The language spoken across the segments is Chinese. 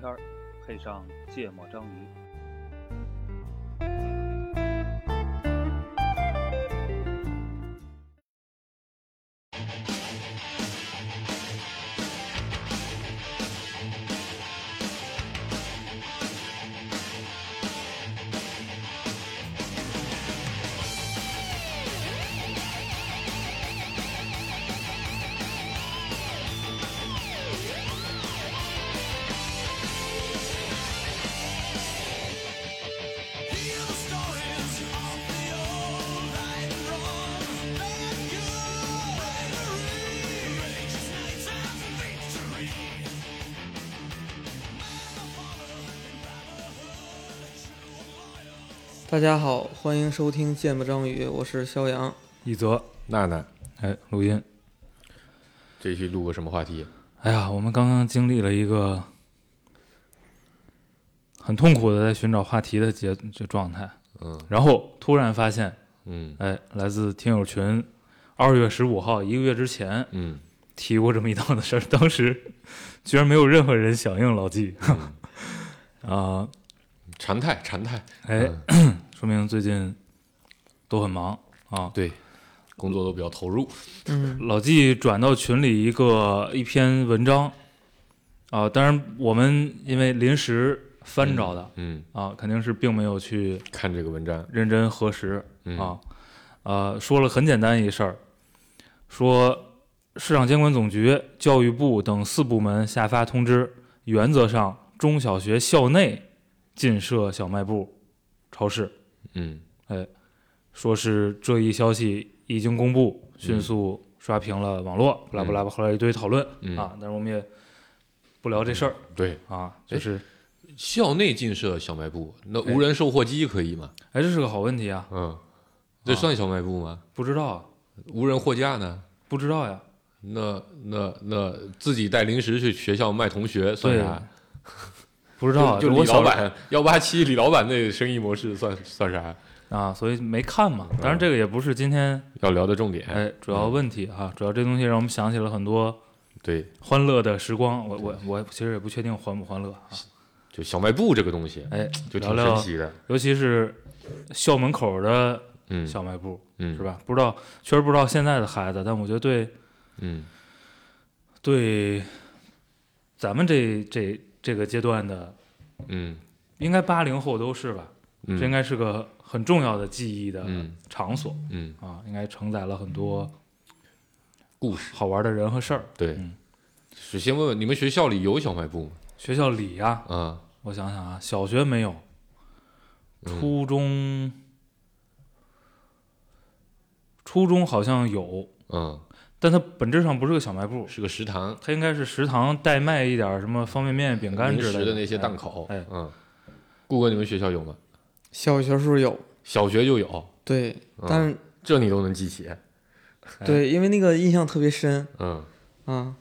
天儿，配上芥末章鱼。大家好，欢迎收听《见不章鱼》，我是肖阳。一泽，娜娜，哎，录音。这期录个什么话题？哎呀，我们刚刚经历了一个很痛苦的在寻找话题的节这状态，嗯。然后突然发现，嗯。哎，来自听友群，二月十五号，一个月之前嗯。提过这么一档子事儿，当时 居然没有任何人响应老纪。嗯，啊、常态常态。哎，嗯说明最近都很忙啊。对，工作都比较投入。嗯 老纪转到群里一个一篇文章啊，当然我们因为临时翻着的、嗯，啊，肯定是并没有去看这个文章。认真核实嗯啊，呃，说了很简单一事儿，说市场监管总局、教育部等四部门下发通知，原则上中小学校内禁设小卖部、超市。嗯哎说是这一消息一经公布，迅嗯速刷屏了网络，巴拉巴拉，后来一堆讨论嗯啊，但是我们也不聊这事儿对，啊，就是校内禁设小卖部，那哎无人售货机可以吗？哎，这是个好问题啊，嗯，这算小卖部吗？不知道啊，无人货架呢？不知道呀，那那那自己带零食去学校卖同学算对啥？不知道啊，就李老板 幺八七李老板那生意模式算算啥？啊，所以没看嘛。嗯当然这个也不是今天要聊的重点。哎主要问题哈，主要这东西让我们想起了很多对，欢乐的时光。我我我其实也不确定欢不欢乐啊，就小卖部这个东西，哎，就挺神奇的。尤其是校门口的嗯，小卖部，嗯是？吧？不知道，确实不知道现在的孩子，但我觉得对嗯对咱们这这这个阶段的，嗯应该八零后都是吧？嗯，这应该是个很重要的记忆的嗯场所、嗯啊，应该承载了很多故事。好玩的人和事儿。对嗯，首先问问你们学校里有小卖部吗？学校里呀、啊，我想想啊，小学没有，嗯初中、初中好像有，嗯，但它本质上不是个小卖部，是个食堂，它应该是食堂代卖一点什么方便面、饼干之类食的那些哎档口。哎，嗯，顾哥，你们学校有吗？小学时候有，小学就有，对，嗯但是、这你都能记起。哎对，因为那个印象特别深嗯，啊，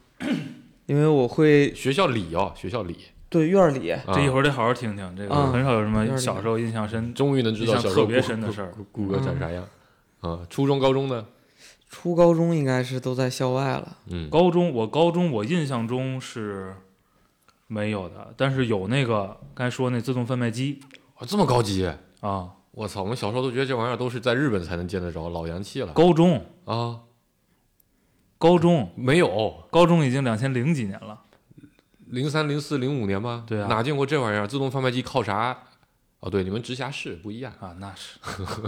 因为我会学校里哦，学校里，对院里，啊这一会儿得好好听听，这个啊很少有什么小时候印象深。终于能知道特别小时候别深的事儿顾哥长啥样。啊，初中、高中呢？初高中应该是都在校外了。嗯，高中我高中我印象中是没有的，但是有那个刚才说那自动贩卖机啊，这么高级！啊，我操，我们小时候都觉得这玩意儿都是在日本才能见得着，老洋气了高中啊！高中没有，高中已经两千零几年了，零三、零四、零五年吧？对啊哪见过这玩意儿？自动贩卖机靠啥？哦，对，你们直辖市不一样，啊，那是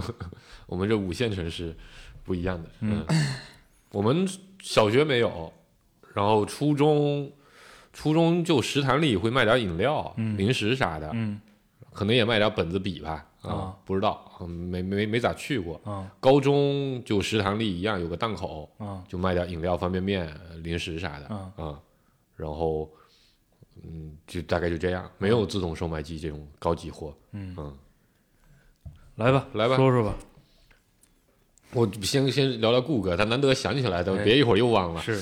我们这五线城市不一样的。嗯。我们小学没有，然后初中，初中就食堂里会卖点饮料、嗯。零食啥的，嗯。可能也卖点本子笔吧，啊不知道，嗯没没没咋去过。啊。高中就食堂里一样有个档口，啊。就卖点饮料、方便面、零食啥的，啊。啊，然后，嗯，就大概就这样，没有自动售卖机这种高级货。嗯。嗯，来吧来吧。说说吧，我先先聊聊顾哥，他难得想起来的，哎别一会儿又忘了。是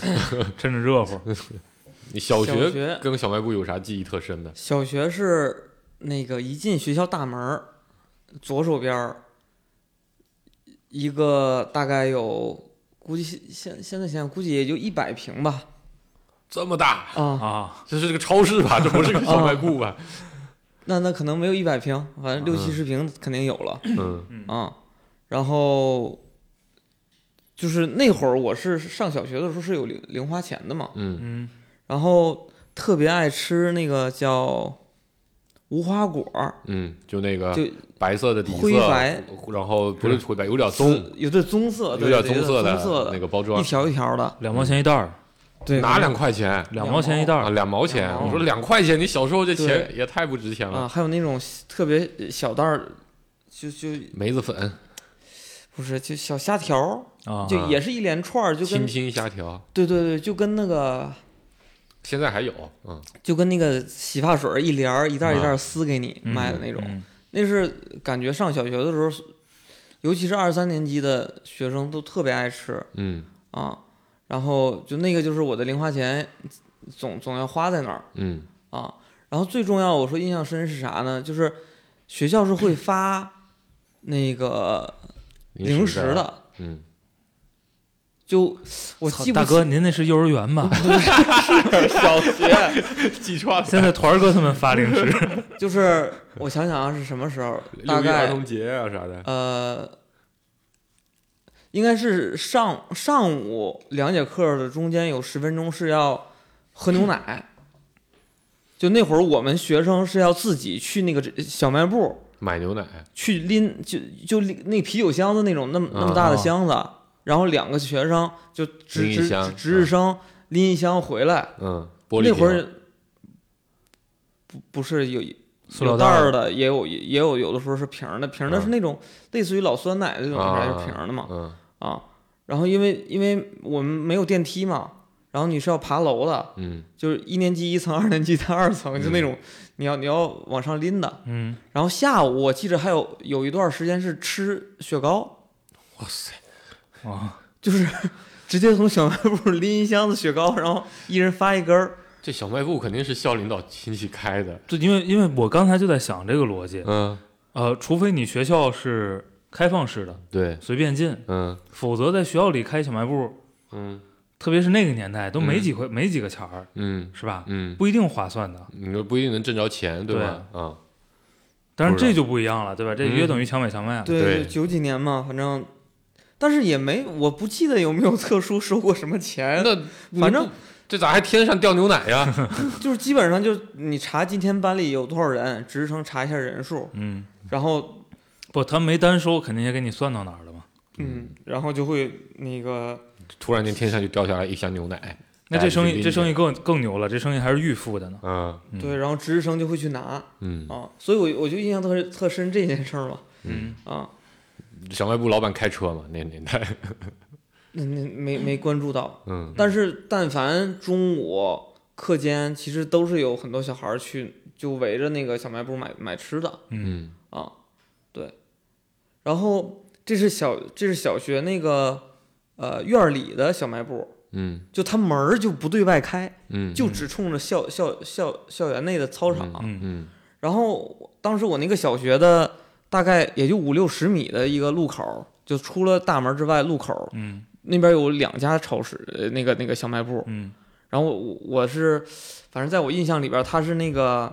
趁着热乎，你小小学学跟小卖部有啥记忆特深的？小学是那个一进学校大门儿，左手边儿一个大概有估计现现现在想想估计也就一百平吧，这么大，啊，啊，这是个超市吧？这不是个小卖部吧？那那可能没有一百平，反正六七十平肯定有了嗯啊。然后就是那会儿我是上小学的时候是有零零花钱的嘛，嗯嗯然后特别爱吃那个叫无花果儿，嗯，就那个就白色的底色，灰白然后不是灰白，有点棕，有点棕色，有点棕色的棕色的那个包装一，条一条的，两毛钱一袋儿，对，拿两块钱两毛钱一袋啊，儿，两毛钱。我说两块钱，你小时候这钱也太不值钱了啊，了。还有那种特别小袋儿，就就梅子粉、不是就小虾条儿，啊，就也是一连串儿，就跟虾条，对对对，就跟那个现在还有，嗯就跟那个洗发水儿一帘儿一袋儿一袋儿撕给你嗯卖的那种，嗯那是感觉上小学的时候，尤其是二三年级的学生都特别爱吃嗯啊。然后就那个就是我的零花钱总总要花在那儿嗯啊。然后最重要，我说印象深是啥呢？就是学校是会发那个零食的，嗯，就我操记不大哥，您那是幼儿园吧？小学，记串了。现在团儿哥他们发零食，就是我想想啊，是什么时候？大六一儿童节啊啥的，呃，应该是上上午两节课的中间有十分钟是要喝牛奶。就那会儿，我们学生是要自己去那个小卖部买牛奶，去拎，就就拎那啤酒箱子那种那么那么大的啊箱子，然后两个学生就值值值值日生拎一箱回来。嗯，玻璃瓶那会儿不不是有塑料有袋的，也有也有有的时候是瓶儿的，瓶儿的嗯。是那种类似于老酸奶的那种啊还是瓶儿的嘛嗯。啊。然后因为因为我们没有电梯嘛，然后你是要爬楼的，嗯。就是一年级一层，二年级在二层，就那种你要你要往上拎的。嗯，然后下午我记着还有有一段时间是吃雪糕，哇塞，啊，就是直接从小卖部拎一箱子雪糕，然后一人发一根儿。这小卖部肯定是校领导亲戚开的，就因为因为我刚才就在想这个逻辑，嗯，呃，除非你学校是开放式的，对，随便进，嗯。否则在学校里开小卖部，嗯特别是那个年代都没嗯几块、没几个钱儿，嗯是吧？嗯，不一定划算的。你说不一定能挣着钱，对吧？啊，不知道但是这就不一样了，对吧？这嗯约等于强买强卖对九几年嘛，反正，但是也没，我不记得有没有特殊收过什么钱，那反正这咋还天上掉牛奶呀？就是基本上就你查今天班里有多少人，职称查一下人数，嗯，然后不，他没单收，肯定也给你算到哪儿了嘛。嗯，然后就会那个突然间天上就掉下来一箱牛奶，那这生意这生意更更牛了，这生意还是预付的呢。对，然后值日生就会去拿。嗯，啊，所以我我就印象特特深这件事儿嘛。嗯，啊，小卖部老板开车嘛，那个年代，那那 没没关注到，嗯。但是但凡中午课间，其实都是有很多小孩儿去就围着那个小卖部买买吃的。嗯。啊，对。然后这是小这是小学那个呃院儿里的小卖部，嗯就它门儿就不对外开，嗯，就只冲着校校校校园内的操场。嗯嗯然后当时我那个小学的大概也就五六十米的一个路口，就出了大门之外，路口嗯那边有两家超市，呃，那个那个小卖部。嗯然后我我是，反正在我印象里边儿，它是那个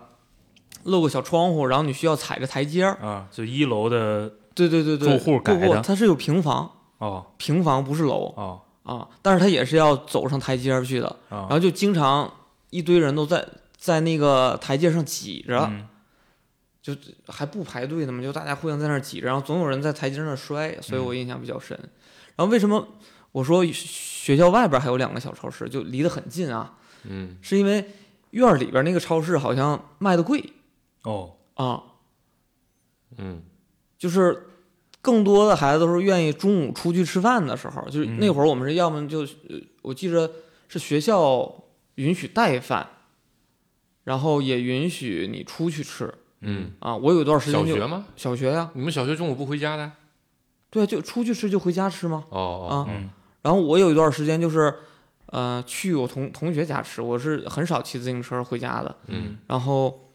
露个小窗户，然后你需要踩着台阶儿。啊，就一楼的对对对对，住户改不不，的它是有平房，哦。平房不是楼哦。啊，但是它也是要走上台阶去的，然啊，后就经常一堆人都在在那个台阶上挤着，嗯。还不排队呢嘛，就大家互相在那儿挤着，然后总有人在台阶上摔，所以我印象比较深。然后为什么我说学校外边还有两个小超市，就离得很近啊？嗯。是因为院里边那个超市好像卖的贵哦。啊，嗯。就是更多的孩子都是愿意中午出去吃饭的时候，就是嗯那会儿我们是要么就，呃我记着是学校允许带饭，然后也允许你出去吃嗯，啊。我有一段时间小学吗？小学呀、你们小学中午不回家的？对啊，就出去吃就回家吃吗？哦哦啊嗯然后我有一段时间就是，呃，去我同同学家吃，我是很少骑自行车回家的，嗯然后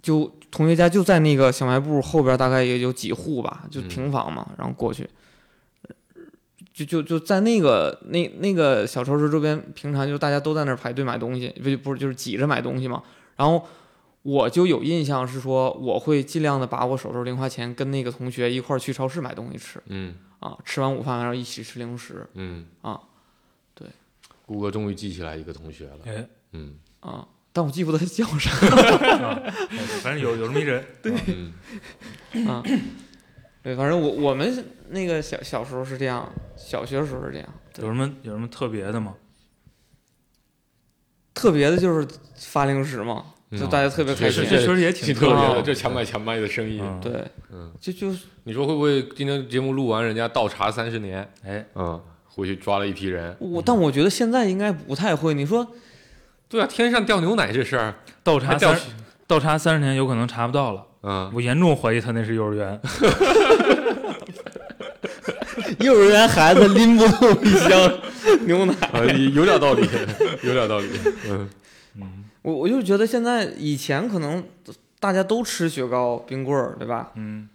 就同学家就在那个小卖部后边，大概也有几户吧，就嗯。平房嘛，然后过去，就就就就在那个那那个小超市周边，平常就大家都在那儿排队买东西，不不是就是挤着买东西嘛。然后我就有印象是说，我会尽量的把我手头零花钱跟那个同学一块儿去超市买东西吃嗯。啊，吃完午饭然后一起吃零食嗯。啊，对，谷歌终于记起来一个同学了，哎，嗯。啊，但我记不得他叫啥 啊反正有有这么一人，对，嗯啊。对，反正我我们那个小小时候是这样，小学的时候是这样。有什么有什么特别的吗？特别的就是发零食嘛，就嗯大家特别开心这这。确实也挺特别的，这强买强卖的生意。嗯对，嗯，就就是你说会不会今天节目录完，人家倒茶三十年，哎，嗯，回去抓了一批人？我，但我觉得现在应该不太会。你说对啊，天上掉牛奶这事儿，倒查三倒查三十年有可能查不到了，嗯，我严重怀疑他那是幼儿园。幼儿园孩子拎不动一箱牛奶，啊，有点道理，有点道理。嗯嗯我我就觉得现在以前可能大家都吃雪糕、冰棍儿，对吧？嗯，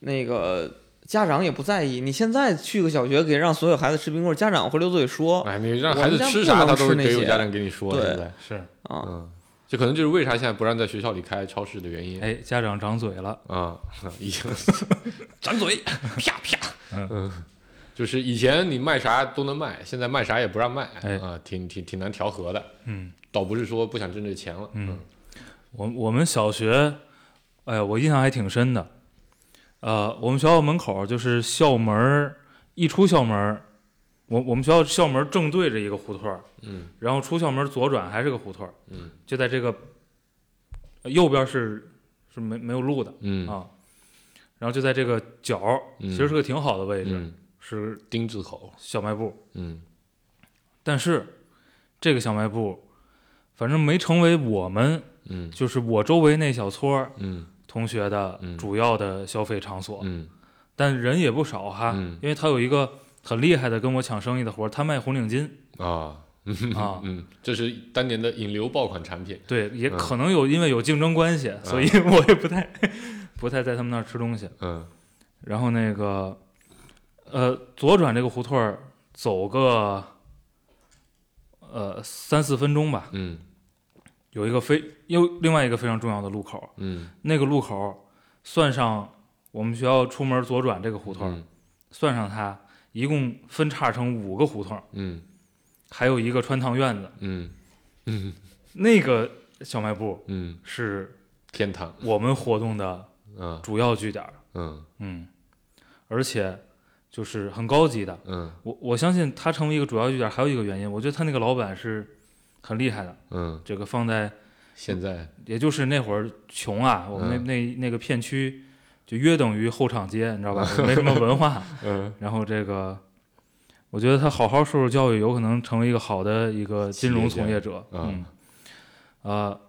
那个家长也不在意。你现在去个小学，给让所有孩子吃冰棍，家长会溜嘴说哎，你让我孩子吃啥，他都能吃那些得有家长给你说。对现在，是，啊，嗯，这可能就是为啥现在不让在学校里开超市的原因。哎，家长长嘴了，啊，已经 掌嘴，啪啪，嗯嗯，就是以前你卖啥都能卖，现在卖啥也不让卖，哎啊，挺挺挺难调和的，嗯倒不是说不想挣这钱了，嗯，我我们小学，哎呀，我印象还挺深的。呃，我们学校门口就是校门，一出校门，我我们学校校门正对着一个胡同儿，嗯然后出校门左转还是个胡同儿，嗯就在这个呃右边是是没没有路的嗯啊，然后就在这个角，嗯其实是个挺好的位置，嗯，是丁字口，小卖部，嗯。但是这个小卖部反正没成为我们嗯就是我周围那小撮儿嗯同学的嗯。主要的消费场所，嗯。但人也不少哈，嗯。因为他有一个很厉害的跟我抢生意的活儿，他卖红领巾。啊。啊，嗯，这是当年的引流爆款产品，对，也嗯。可能有因为有竞争关系，所以 我也不太 不太在他们那儿吃东西。嗯。然后那个呃，左转这个胡同儿走个呃三四分钟吧，嗯有一个非又另外一个非常重要的路口，嗯。那个路口算上我们学校出门左转这个胡同，嗯。算上它，一共分叉成五个胡同，嗯。还有一个穿堂院子。嗯。嗯 那个小卖部嗯，是天堂，我们活动的嗯。主要据点儿，嗯。嗯，而且就是很高级的。嗯。我我相信它成为一个主要据点，还有一个原因，我觉得他那个老板是很厉害的。嗯，这个放在，现在也就是那会儿穷啊，我们那、嗯那那个片区就约等于后场街，你知道吧？没什么文化。嗯然后这个，我觉得他好好受受教育，有可能成为一个好的一个金融从业者。嗯，呃，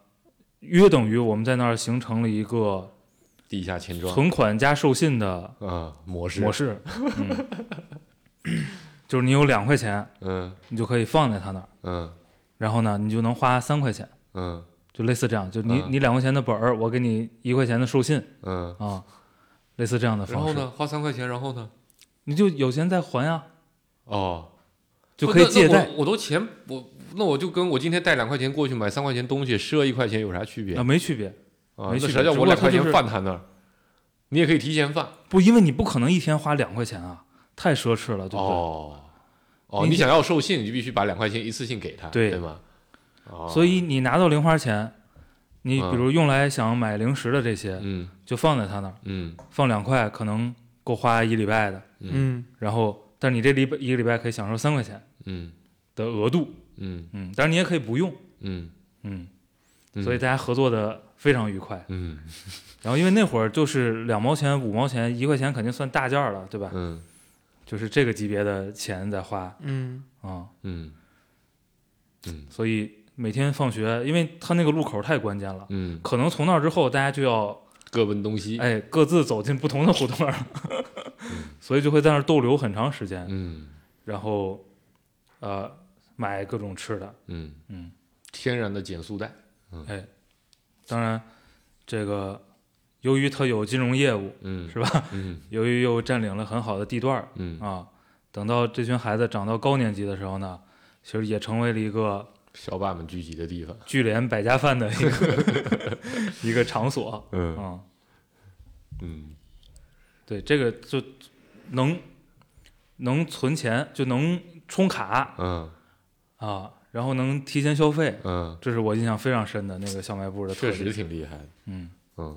约等于我们在那儿形成了一个地下钱庄存款加授信的啊模式模式。嗯，就是你有两块钱，嗯你就可以放在他那儿，嗯然后呢，你就能花三块钱，嗯就类似这样，就你、嗯你两块钱的本儿，我给你一块钱的授信嗯，啊，类似这样的方式。然后呢，花三块钱，然后呢？你就有钱再还呀，哦，就可以借贷我我都钱我那我就跟我今天带两块钱过去买三块钱东西，赊一块钱有啥区别啊，没区别。啊？没区别啥叫我两块钱放他那儿？你也可以提前放不，因为你不可能一天花两块钱啊，太奢侈了，对不对？哦哦，你你想要授信，你就必须把两块钱一次性给他，对。对吗？哦，所以你拿到零花钱，你嗯。比如用来想买零食的这些，嗯。就放在他那儿，嗯。放两块可能够花一礼拜的。嗯，然后，但你这礼拜一个礼拜可以享受三块钱嗯。的额度，嗯。嗯，当然你也可以不用，嗯。嗯，嗯，所以大家合作的非常愉快。嗯。然后因为那会儿就是两毛钱、五毛钱、一块钱肯定算大件儿了，对吧？嗯就是这个级别的钱在花嗯，啊、嗯。嗯。所以每天放学，因为他那个路口太关键了，嗯，可能从那儿之后大家就要各奔东西，哎各自走进不同的胡同儿，所以就会在那儿逗留很长时间，嗯。然后呃买各种吃的，嗯。嗯，天然的减速带，哎当然这个由于它有金融业务嗯是吧？嗯 由于又占领了很好的地段嗯啊，等到这群孩子长到高年级的时候呢，其实也成为了一个小霸们聚集的地方。聚联百家饭的一个 一个场所。嗯嗯，嗯对，这个就能能存钱，就能充卡嗯啊，然后能提前消费，嗯，这是我印象非常深的那个小卖部的特确。实挺厉害的。嗯，嗯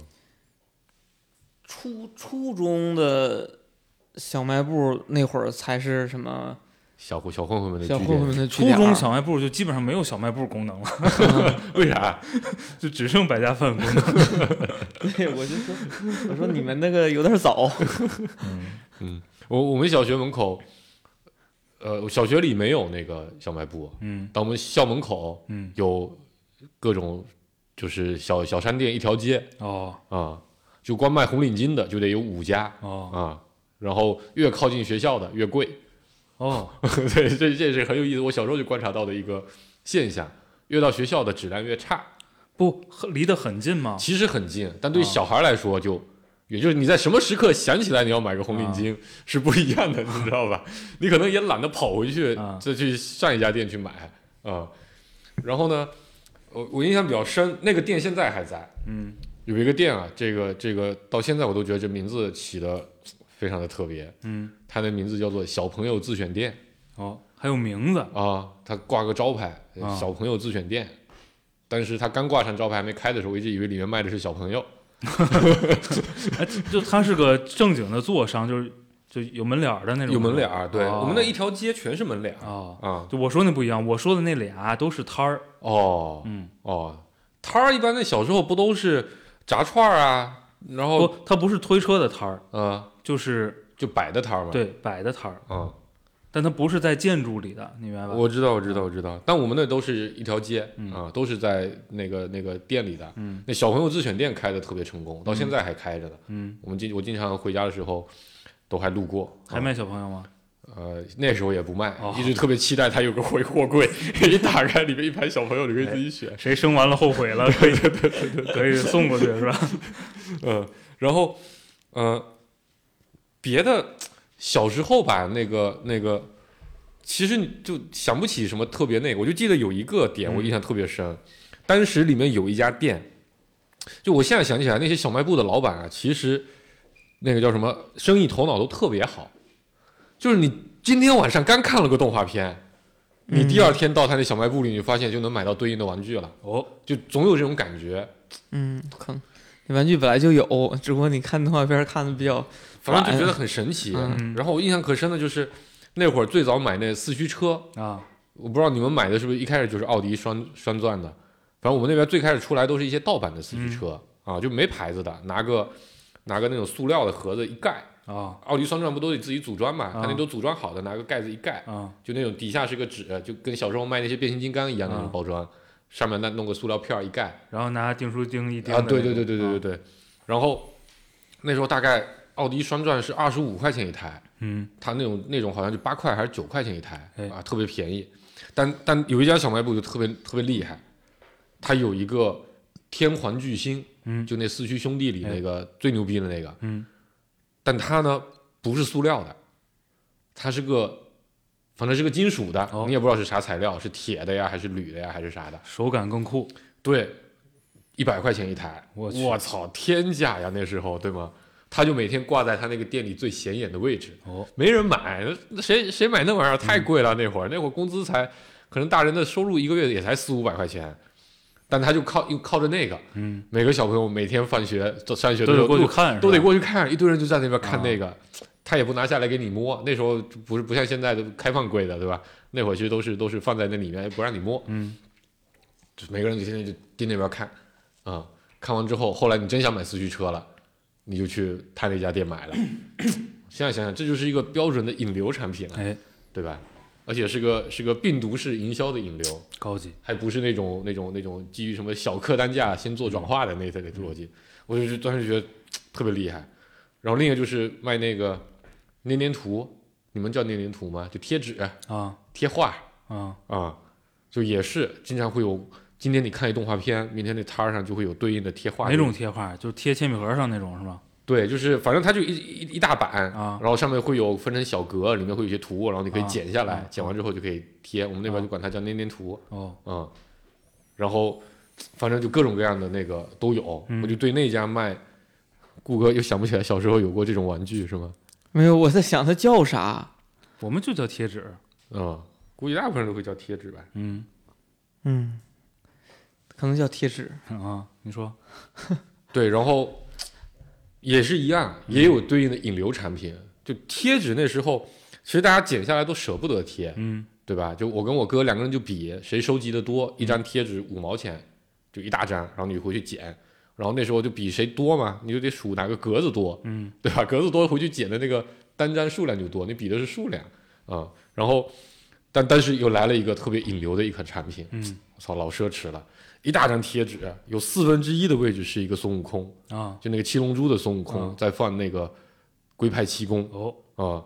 初初中的小卖部那会儿才是什么？小混小混混们的小混，混们的据初点中小卖部就基本上没有小卖部功能了，为啥？就只剩百家饭功能。对，我就说，我说你们那个有点早。嗯。我我们小学门口，呃，小学里没有那个小卖部，嗯。但我们校门口嗯，有各种就是小小商店一条街。哦。啊，就光卖红领巾的就得有五家哦啊，然后越靠近学校的越贵，哦，对，这这是很有意思，我小时候就观察到的一个现象，越到学校的质量越差，不，很离得很近吗？其实很近，但对啊小孩来说就。也就是你在什么时刻想起来你要买个红领啊巾 是不一样的，你知道吧？你可能也懒得跑回去啊再去上一家店去买啊。然后呢，我我印象比较深，那个店现在还在，嗯有一个店啊，这个这个到现在我都觉得这名字起的非常的特别，嗯，它的名字叫做小朋友自选店。哦，还有名字。啊，它挂个招牌啊。小朋友自选店，但是它刚挂上招牌还没开的时候，我一直以为里面卖的是小朋友。哎，就他是个正经的做商，就是就有门脸儿的那种。有门脸儿，对、哦。我们那一条街全是门脸儿。啊，啊。就我说那不一样，我说的那俩都是摊儿。哦。嗯，哦，摊儿一般在小时候不都是炸串儿啊，然后不，它不是推车的摊儿，嗯就是就摆的摊儿嘛。，对摆的摊儿，嗯，但它不是在建筑里的，你明白吧？我知道，我知道，我知道。但我们那都是一条街嗯啊，都是在那个那个店里的。嗯那小朋友自选店开的特别成功，到现在还开着呢。嗯，我们经我经常回家的时候都还路过。啊还卖小朋友吗？呃，那时候也不卖哦，一直特别期待它有个回货柜，一打开里面一排小朋友，你可以自己选。谁生完了后悔了，可以可以送过去是吧？嗯，然后，呃，别的小时候吧，那个那个，其实你就想不起什么特别那个，我就记得有一个点我印象特别深，当时里面有一家店，就我现在想起来，那些小卖部的老板啊，其实那个叫什么，生意头脑都特别好，就是你今天晚上刚看了个动画片。你第二天到他那小卖部里，你发现就能买到对应的玩具了，哦，就总有这种感觉。嗯，可能那玩具本来就有，只不过你看动画片看的比较反正就觉得很神奇。嗯。然后我印象可深的就是那会儿最早买那四驱车，啊，我不知道你们买的是不是一开始就是奥迪双双钻的，反正我们那边最开始出来都是一些盗版的四驱车、啊，就没牌子的，拿个拿个那种塑料的盒子一盖，啊。奥迪双钻不都得自己组装嘛？啊。它那都组装好的，拿个盖子一盖，啊。就那种底下是个纸，就跟小时候卖那些变形金刚一样的那种啊包装，上面再弄个塑料片儿一盖，然后拿订书钉一钉啊，对对对对对对啊对，然后那时候大概奥迪双钻是二十五块钱一台。嗯。它那种那种好像就八块还是九块钱一台哎。啊，特别便宜。但但有一家小卖部就特别特别厉害，它有一个天环巨星，嗯。就那四驱兄弟里哎。那个最牛逼的那个，嗯但它呢不是塑料的，它是个反正是个金属的，哦。你也不知道是啥材料，是铁的呀还是铝的呀还是啥的。手感更酷。对，一百块钱一台，我操，天价呀那时候对吗？他就每天挂在他那个店里最显眼的位置，哦，没人买，谁谁买那玩意儿？太贵了。那会儿。那会儿工资才可能大人的收入一个月也才四五百块钱，但他就靠又靠着那个，嗯，每个小朋友每天放学上学的都过去看，都得过去看，一堆人就在那边看啊那个，他也不拿下来给你摸。那时候不是不像现在的开放柜的，对吧？那会儿其实都是都是放在那里面不让你摸，嗯就每个人就天天就盯那边看，啊、看完之后，后来你真想买四驱车了，你就去他那家店买了。现在想想，这就是一个标准的引流产品了，哎，对吧？而且是个是个病毒式营销的引流，高级。还不是那种那种那种基于什么小客单价先做转化的那那个逻辑，我就是当时觉得特别厉害。然后另一个就是卖那个粘粘图，你们叫粘粘图吗？就贴纸、啊贴画啊啊，就也是经常会有。今天你看一动画片，明天那摊儿上就会有对应的贴画。哪种贴画？就贴铅笔盒上那种是吧？对，就是反正它就一一一大板啊然后上面会有分成小格，里面会有一些图，然后你可以啊剪下来，啊剪完之后就可以贴。我们那边就管它叫粘粘图，哦，嗯，然后反正就各种各样的那个都有。嗯我就对那家卖，顾哥又想不起来小时候有过这种玩具是吗？没有，我在想它叫啥。我们就叫贴纸。嗯，估计大部分人都会叫贴纸吧。嗯嗯，可能叫贴纸。啊，你说 对，然后也是一样，也有对应的引流产品。就贴纸那时候，其实大家剪下来都舍不得贴，嗯对吧？就我跟我哥两个人就比谁收集的多，一张贴纸五毛钱，就一大张，然后你回去剪。然后那时候就比谁多嘛，你就得数哪个格子多，嗯对吧？格子多回去剪的那个单张数量就多，你比的是数量啊、然后，但但是又来了一个特别引流的一款产品，嗯我操，老奢侈了，一大张贴纸，有四分之一的位置是一个孙悟空，啊。就那个七龙珠的孙悟空、嗯在放那个龟派气功。哦。啊、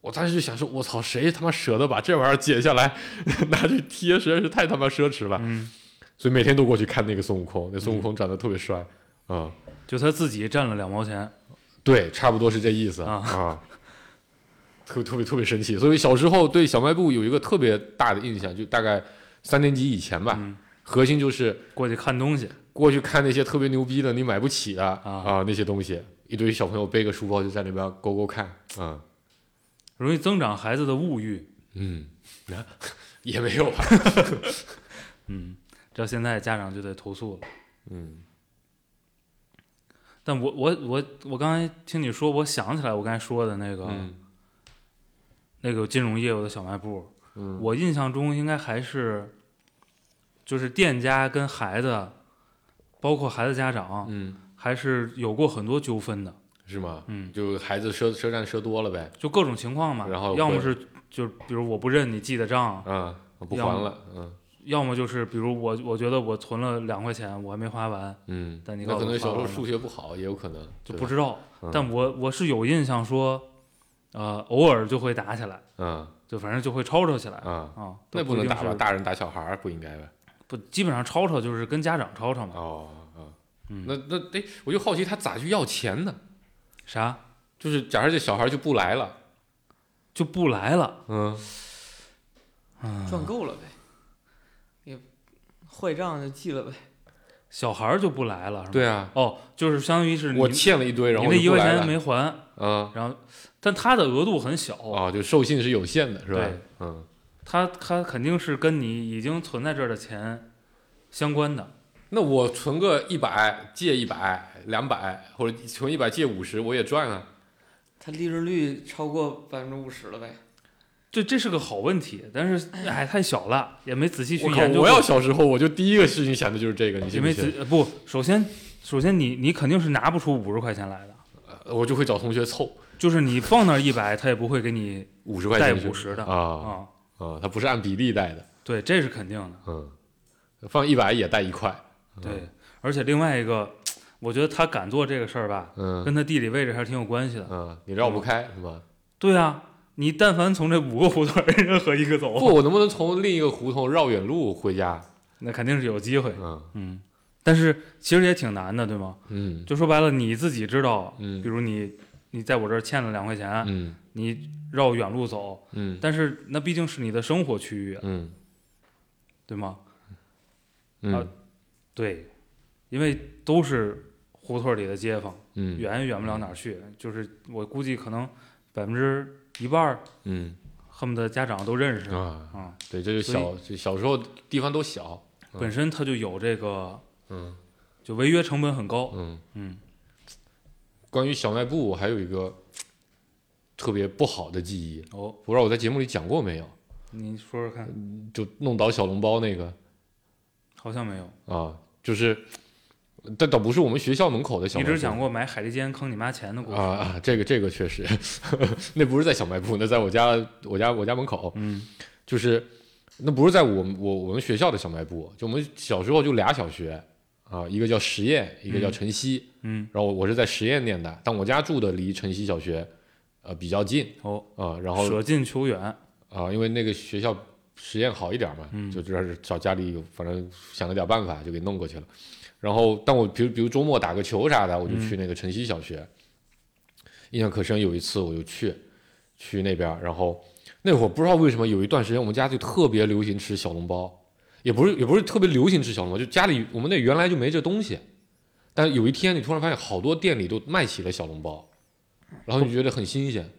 我当时就想说，我操，谁他妈舍得把这玩意儿剪下来 拿去贴，实在是太他妈奢侈了。嗯，所以每天都过去看那个孙悟空，那孙悟空长得特别帅啊、就他自己占了两毛钱。对，差不多是这意思啊。啊。特特别特别生气，所以小时候对小卖部有一个特别大的印象，就大概三年级以前吧，嗯核心就是过去看东西。过去看那些特别牛逼的你买不起的啊。啊那些东西，一堆小朋友背个书包就在那边勾勾看啊，容易增长孩子的物欲。嗯，也没有。吧，嗯，这现在家长就得投诉了。嗯。但我我我我刚才听你说，我想起来我刚才说的那个、嗯。那个金融业务的小卖部，嗯，我印象中应该还是就是店家跟孩子，包括孩子家长，嗯还是有过很多纠纷的。是吗？嗯，就孩子赊赊账赊多了呗，就各种情况嘛。然后要么是就比如我不认你记的账，嗯，不还了，嗯要么就是比如我我觉得我存了两块钱我还没花完，嗯，但你可能小时候数学不好，也有可能就不知道。嗯但我我是有印象说，呃，偶尔就会打起来，嗯就反正就会吵吵起来啊，啊。那不能打吧？大人打小孩不应该吧？不，基本上吵吵就是跟家长吵吵嘛。哦哦，嗯。那那哎，我就好奇他咋去要钱呢？啥？就是假设这小孩就不来了，就不来了，嗯。赚够了呗，也坏账就记了呗。小孩儿就不来了？对啊，哦，就是相当于是你我欠了一堆，然你后那一块钱没还，嗯。然后但他的额度很小，啊，就授信是有限的，是吧？对？嗯他他肯定是跟你已经存在这儿的钱相关的。那我存个一百借一百两百，或者存一百借五十，我也赚啊。它利润率超过百分之五十了呗。这这是个好问题，但是哎太小了，也没仔细去！研究。我要小时候我就第一个事情想的就是这个，你也没信不信？仔不，首先首先你你肯定是拿不出五十块钱来的，呃我就会找同学凑就是你放那儿一百，他也不会给你五十块钱带五十的啊啊。啊，他不是按比例带的，对，这是肯定的。嗯，放一百也带一块，对，而且另外一个，我觉得他敢做这个事儿吧，嗯跟他地理位置还是挺有关系的。嗯，你绕不开是吧？对啊，你但凡从这五个胡同任何一个走不，我能不能从另一个胡同绕远路回家？那肯定是有机会。嗯嗯，但是其实也挺难的，对吗？嗯就说白了，你自己知道，嗯比如你你在我这儿欠了两块钱，嗯你绕远路走，嗯但是那毕竟是你的生活区域，嗯对吗？嗯对，因为都是胡同里的街坊，嗯远也远不了哪儿去。就是我估计可能百分之一半儿，嗯恨不得家长都认识啊，啊。对，这就小就小时候地方都小，嗯本身它就有这个，嗯就违约成本很高。嗯。嗯，关于小卖部，我还有一个 特别不好的记忆，哦，不知道我在节目里讲过没有？你说说看，就弄倒小笼包那个好像没有。啊，就是，但倒不是我们学校门口的小卖部。你只讲过买海蛎煎坑你妈钱的故事。啊啊，这个这个确实，那不是在小卖部，那在我家我家我家门口，嗯就是那不是在我们我我们学校的小卖部，就我们小时候就俩小学啊，一个叫实验，一个叫嗯晨曦，嗯，然后我是在实验念的，但我家住的离晨曦小学呃比较近哦，啊，然后舍近求远。啊，因为那个学校实验好一点嘛，嗯就主要是找家里有，反正想了点办法就给弄过去了。然后，但我比如比如周末打个球啥的，我就去那个晨曦小学。印象可深。有一次我就去去那边儿，然后那会儿不知道为什么有一段时间我们家就特别流行吃小笼包，也不是也不是特别流行吃小笼包，就家里我们那原来就没这东西。但是有一天你突然发现好多店里都卖起了小笼包，然后你就觉得很新鲜，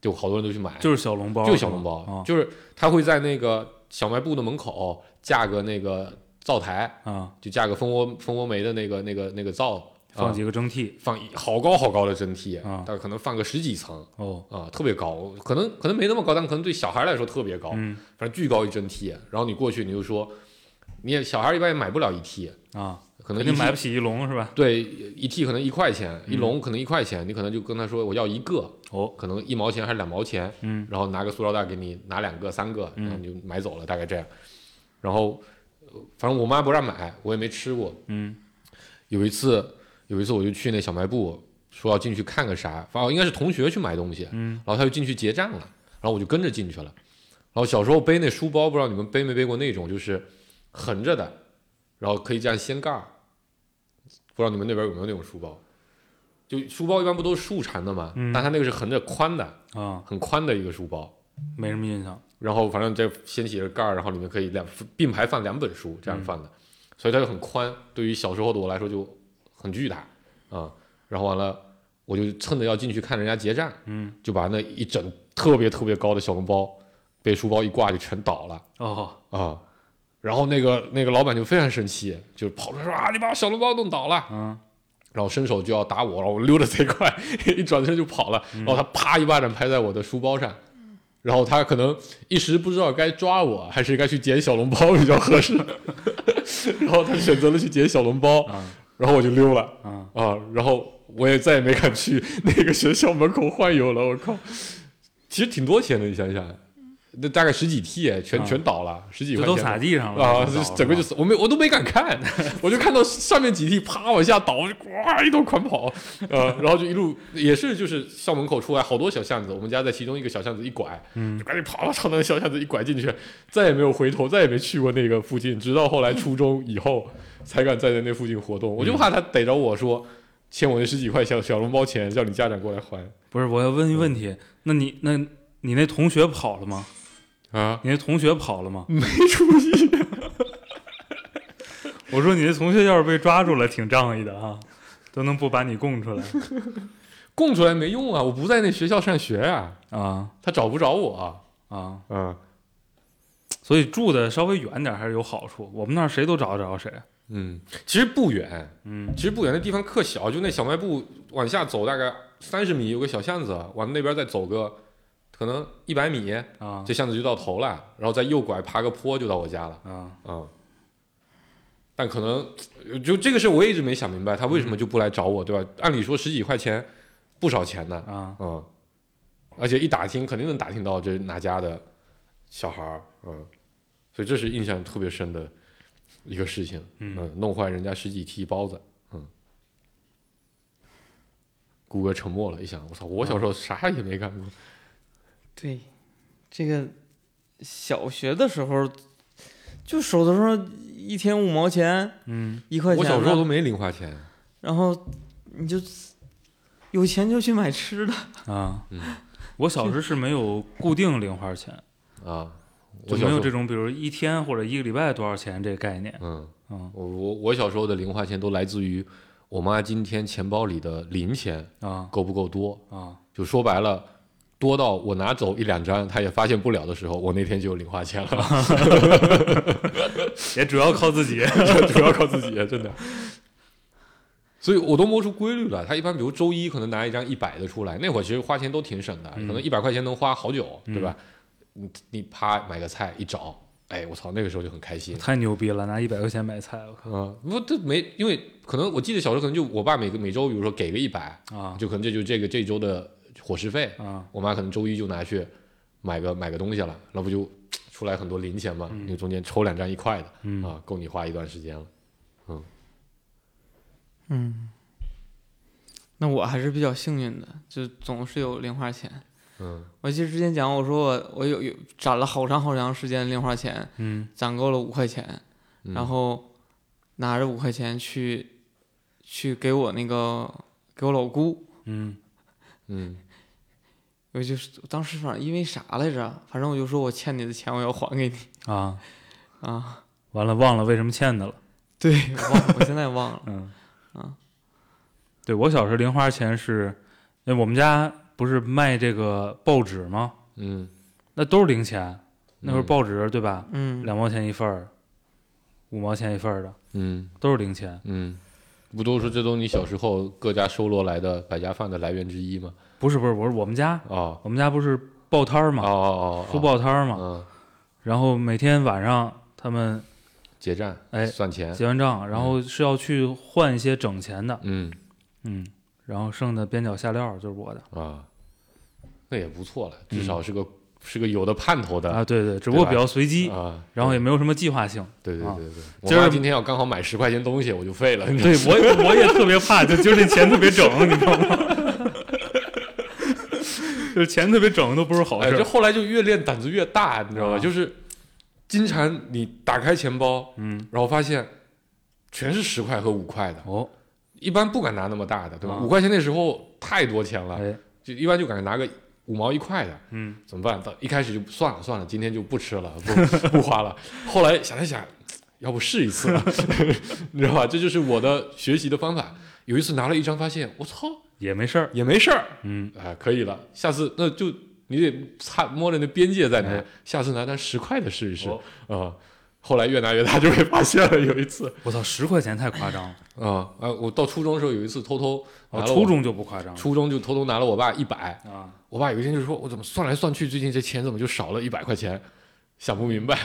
就好多人都去买。就是小笼包，就是小笼包，啊。就是他会在那个小卖部的门口架个那个灶台，啊，就架个蜂窝蜂窝煤的那个那个那个灶，放啊几个蒸屉。放一好高好高的蒸屉，啊。大概可能放个十几层哦，啊，特别高，可能可能没那么高，但可能对小孩来说特别高，嗯。反正巨高一蒸屉。然后你过去你就说，你也小孩一般也买不了一屉，啊，可能买不起一笼是吧？对一屉可能一块钱，一嗯笼可能一块钱，你可能就跟他说我要一个，哦，可能一毛钱还是两毛钱，嗯然后拿个塑料袋给你拿两个、三个，嗯然后你就买走了，大概这样。然后，呃反正我妈不让买，我也没吃过。嗯有一次，有一次我就去那小卖部，说要进去看个啥，反正应该是同学去买东西，嗯然后他就进去结账了，然后我就跟着进去了。然后小时候背那书包，不知道你们背没背过那种，就是横着的，然后可以这样掀盖儿。不知道你们那边有没有那种书包？就书包一般不都是竖缠的嘛，嗯但它那个是横着宽的，啊，很宽的一个书包。没什么印象。然后反正这掀起了盖儿，然后里面可以两并排放两本书这样放的，所以它就很宽。对于小时候的我来说就很巨大啊、然后完了，我就趁着要进去看人家结账，嗯就把那一整特别特别高的小笼包被书包一挂就全倒了哦，啊。然后那个那个老板就非常生气，就跑出来说啊，你把我小笼包弄倒了，嗯。然后伸手就要打我，然后我溜得贼快，一转身就跑了，然后他啪一巴掌拍在我的书包上，然后他可能一时不知道该抓我还是该去捡小笼包比较合适，然后他选择了去捡小笼包，啊然后我就溜了啊，啊，然后我也再也没敢去 那个学校门口换油了，我靠，其实挺多钱的，你想想，那大概十几 T 全、啊全倒了，十几块钱撒地上了啊，整个就是我没我都没敢看，我就看到上面几 T 啪往下倒，我就哇一通狂跑，呃，然后就一路也是就是校门口出来好多小巷子，我们家在其中一个小巷子一拐，嗯就赶紧跑朝那个小巷子一拐进去，再也没有回头，再也没去过那个附近，直到后来初中以后才敢再在那附近活动，我就怕他逮着我说欠我那十几块小小笼包钱，叫你家长过来还。不是，我要问一问题，那你那你那同学跑了吗？啊，你那同学跑了吗？没出息，我说你那同学要是被抓住了，挺仗义的啊，都能不把你供出来 供出来没用啊，我不在那学校上学啊，啊他找不着我啊，啊！嗯。所以住的稍微远点还是有好处。我们那儿谁都找得着谁。嗯，其实不远，嗯其实不远，那地方特小，就那小卖部往下走大概三十米有个小巷子，往那边再走个可能一百米，啊。这巷子就到头了，然后再右拐爬个坡就到我家了。啊。啊、但可能就这个事我也一直没想明白，他为什么就不来找我，对吧？按理说十几块钱不少钱呢，啊。嗯，而且一打听肯定能打听到这是哪家的小孩儿，嗯，所以这是印象特别深的一个事情，嗯。弄坏人家十几屉包子，嗯。谷歌沉默了，一想，我操，我小时候啥也没干过，对，这个小学的时候，就手头上一天五毛钱、嗯一块钱，我小时候都没零花钱，然后你就有钱就去买吃的，啊嗯！我小时候是没有固定零花钱，啊，就我小时候没有这种，比如一天或者一个礼拜多少钱这个概念。嗯，嗯我我我小时候的零花钱都来自于我妈今天钱包里的零钱啊够不够多，啊就说白了，多到我拿走一两张，他也发现不了的时候，我那天就有零花钱了 也主要靠自己。主要靠自己，真的。所以我都摸出规律了。他一般比如周一可能拿一张一百的出来，那会儿其实花钱都挺省的，嗯可能一百块钱能花好久，嗯对吧？你你啪买个菜一找，哎，我操，那个时候就很开心。太牛逼了，拿一百块钱买菜，我靠啊、不，这没，因为可能我记得小时候可能就我爸每个每周，比如说给个一百，啊就可能这就这个这周的伙食费，啊。我妈可能周一就拿去买个买个东西了，那不就出来很多零钱嘛？嗯。你中间抽两张一块的，嗯。啊，够你花一段时间了。嗯。嗯，那我还是比较幸运的，就总是有零花钱。嗯。我记得之前讲，我说我我有有攒了好长好长时间零花钱，嗯。攒够了五块钱，嗯。然后拿着五块钱去去给我那个给我老姑嗯。嗯我就是当时反正因为啥来着，反正我就说我欠你的钱我要还给你啊，啊。完了忘了为什么欠的了。对，忘了，我现在忘了。嗯啊，对我小时候零花钱是，因为我们家不是卖这个报纸吗？嗯，那都是零钱。那会儿嗯报纸对吧？嗯，两毛钱一份儿，五毛钱一份儿的，嗯都是零钱。嗯，不都说这都你小时候各家收罗来的百家饭的来源之一吗？不是不是，我是我们家，哦。我们家不是报摊儿哦嘛，哦哦，书报摊儿嘛。嗯，然后每天晚上他们结账，哎算钱，结完账，然后是要去换一些整钱的，嗯。嗯，然后剩的边角下料就是我的。啊，那也不错了，嗯。至少是个是个有的盼头的啊，对对，只不过比较随机，啊，然后也没有什么计划性。啊对对对对，我今儿妈今天要刚好买十块钱东西，我就废了，对我也 我也特别怕，就就这钱特别整，你知道吗？就是钱特别整都不是好哎，事儿。这后来就越练胆子越大，你知道吧？啊就是经常你打开钱包，嗯，然后发现全是十块和五块的，哦，一般不敢拿那么大的，对吧？啊五块钱那时候太多钱了，哎，就一般就敢拿个五毛一块的，嗯，怎么办？到一开始就算了算了，今天就不吃了，不 不花了。后来想了想，要不试一次吧，你知道吧？这就是我的学习的方法。有一次拿了一张，发现我操也没事儿。也没事儿，嗯，哎、可以了。下次那就你得擦摸着那边界在哪，哎下次拿张十块的试一试啊、哦后来越拿越大，就被发现了。有一次我操，十块钱太夸张了。啊啊！我到初中的时候有一次偷偷初中就不夸张。初中就偷偷拿了我爸一百，啊，我爸有一天就说：“我怎么算来算去，最近这钱怎么就少了一百块钱？想不明白。”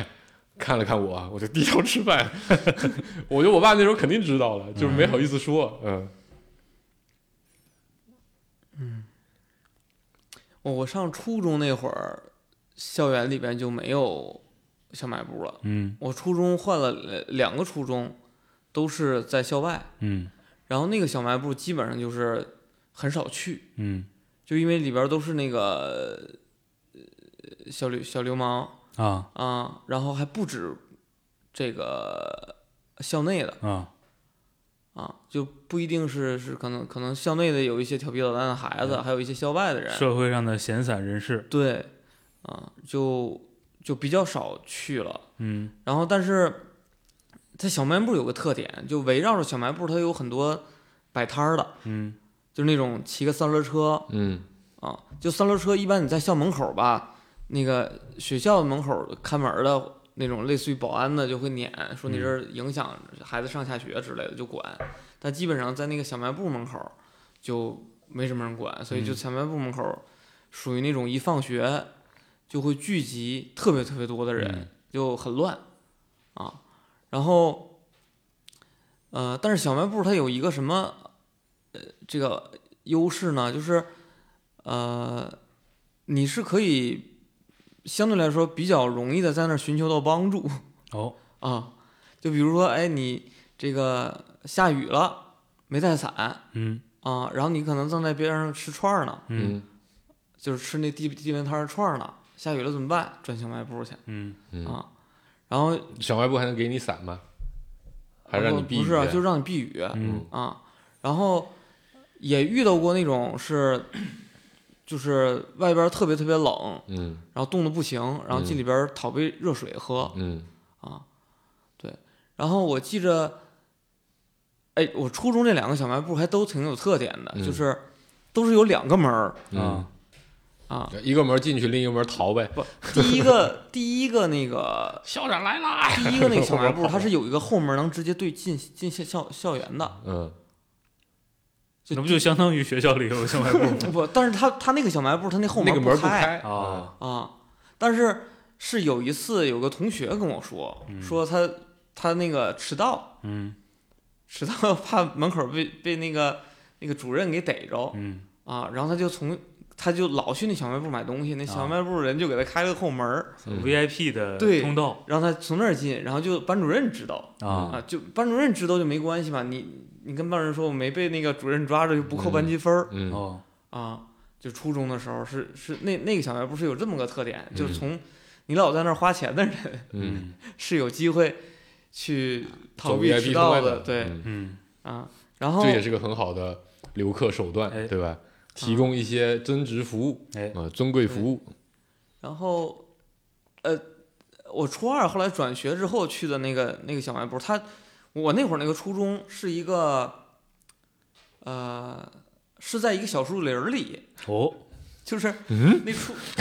看了看我，我就低头吃饭。我觉得我爸那时候肯定知道了，就是没好意思说。嗯我我上初中那会儿，校园里边就没有小卖部了。嗯。我初中换了两两个初中，都是在校外，嗯。然后那个小卖部基本上就是很少去，嗯。就因为里边都是那个呃小流小流氓啊。啊，然后还不止这个校内的啊啊，就不一定是是可能可能校内的有一些调皮捣蛋的孩子，还有一些校外的人，社会上的闲散人士。对，啊，就就比较少去了。嗯。然后，但是它小卖部有个特点，就围绕着小卖部，它有很多摆摊儿的，嗯。就是那种骑个三轮车嗯。啊，就三轮车，一般你在校门口吧，那个学校门口看门的那种类似于保安的就会撵，说你这影响孩子上下学之类的就管，但基本上在那个小卖部门口就没什么人管，所以就嗯小卖部门口属于那种一放学就会聚集特别特别多的人，嗯就很乱啊。然后，呃，但是小卖部它有一个什么呃这个优势呢？就是呃，你是可以相对来说比较容易的在那儿寻求到帮助哦 啊。就比如说，哎，你这个下雨了没带伞嗯啊，然后你可能正在边上吃串儿呢，嗯嗯就是吃那地地面摊儿串儿呢，下雨了怎么办？转小卖部去嗯嗯，啊。然后小卖部还能给你伞吗？还让你避雨？不是啊，就是让你避雨嗯啊。然后也遇到过那种是，就是外边特别特别冷，嗯然后冻得不行，然后进里边讨杯热水喝嗯啊。对，然后我记着，哎，我初中这两个小卖部还都挺有特点的，嗯就是都是有两个门儿嗯，啊。一个门进去，另一个门逃呗。不，第一个第一个那个 校长来啦！第一个那个小卖 部，它是有一个后门能直接对进进校校校园的。那不就相当于学校里有小卖部吗？不，但是他他那个小卖部，他那后那个门不开开啊啊。但是是有一次有个同学跟我说，说他他那个迟到，嗯 迟到怕门口被被那个那个主任给逮着嗯啊，然后他就从他就老去那小卖部买东西，那小卖部人就给他开了个后门儿，嗯，VIP 的对通道。让他从那儿进，然后就班主任知道。啊。啊，就班主任知道就没关系嘛，你你跟班主任说我没被那个主任抓着就不扣班级分儿。嗯。哦。啊，就初中的时候是是那那个小卖部是有这么个特点，就是嗯从你老在那儿花钱的人嗯，是有机会去逃避 VIP 迟到的对。嗯。嗯。啊，然后这也是个很好的留客手段，哎。对吧？提供一些增值服务，哎。呃，尊贵服务，然后，呃，我初二后来转学之后去的那个那个小卖部，它我那会儿那个初中是一个，呃，是在一个小树林里，哦，就是嗯，那处，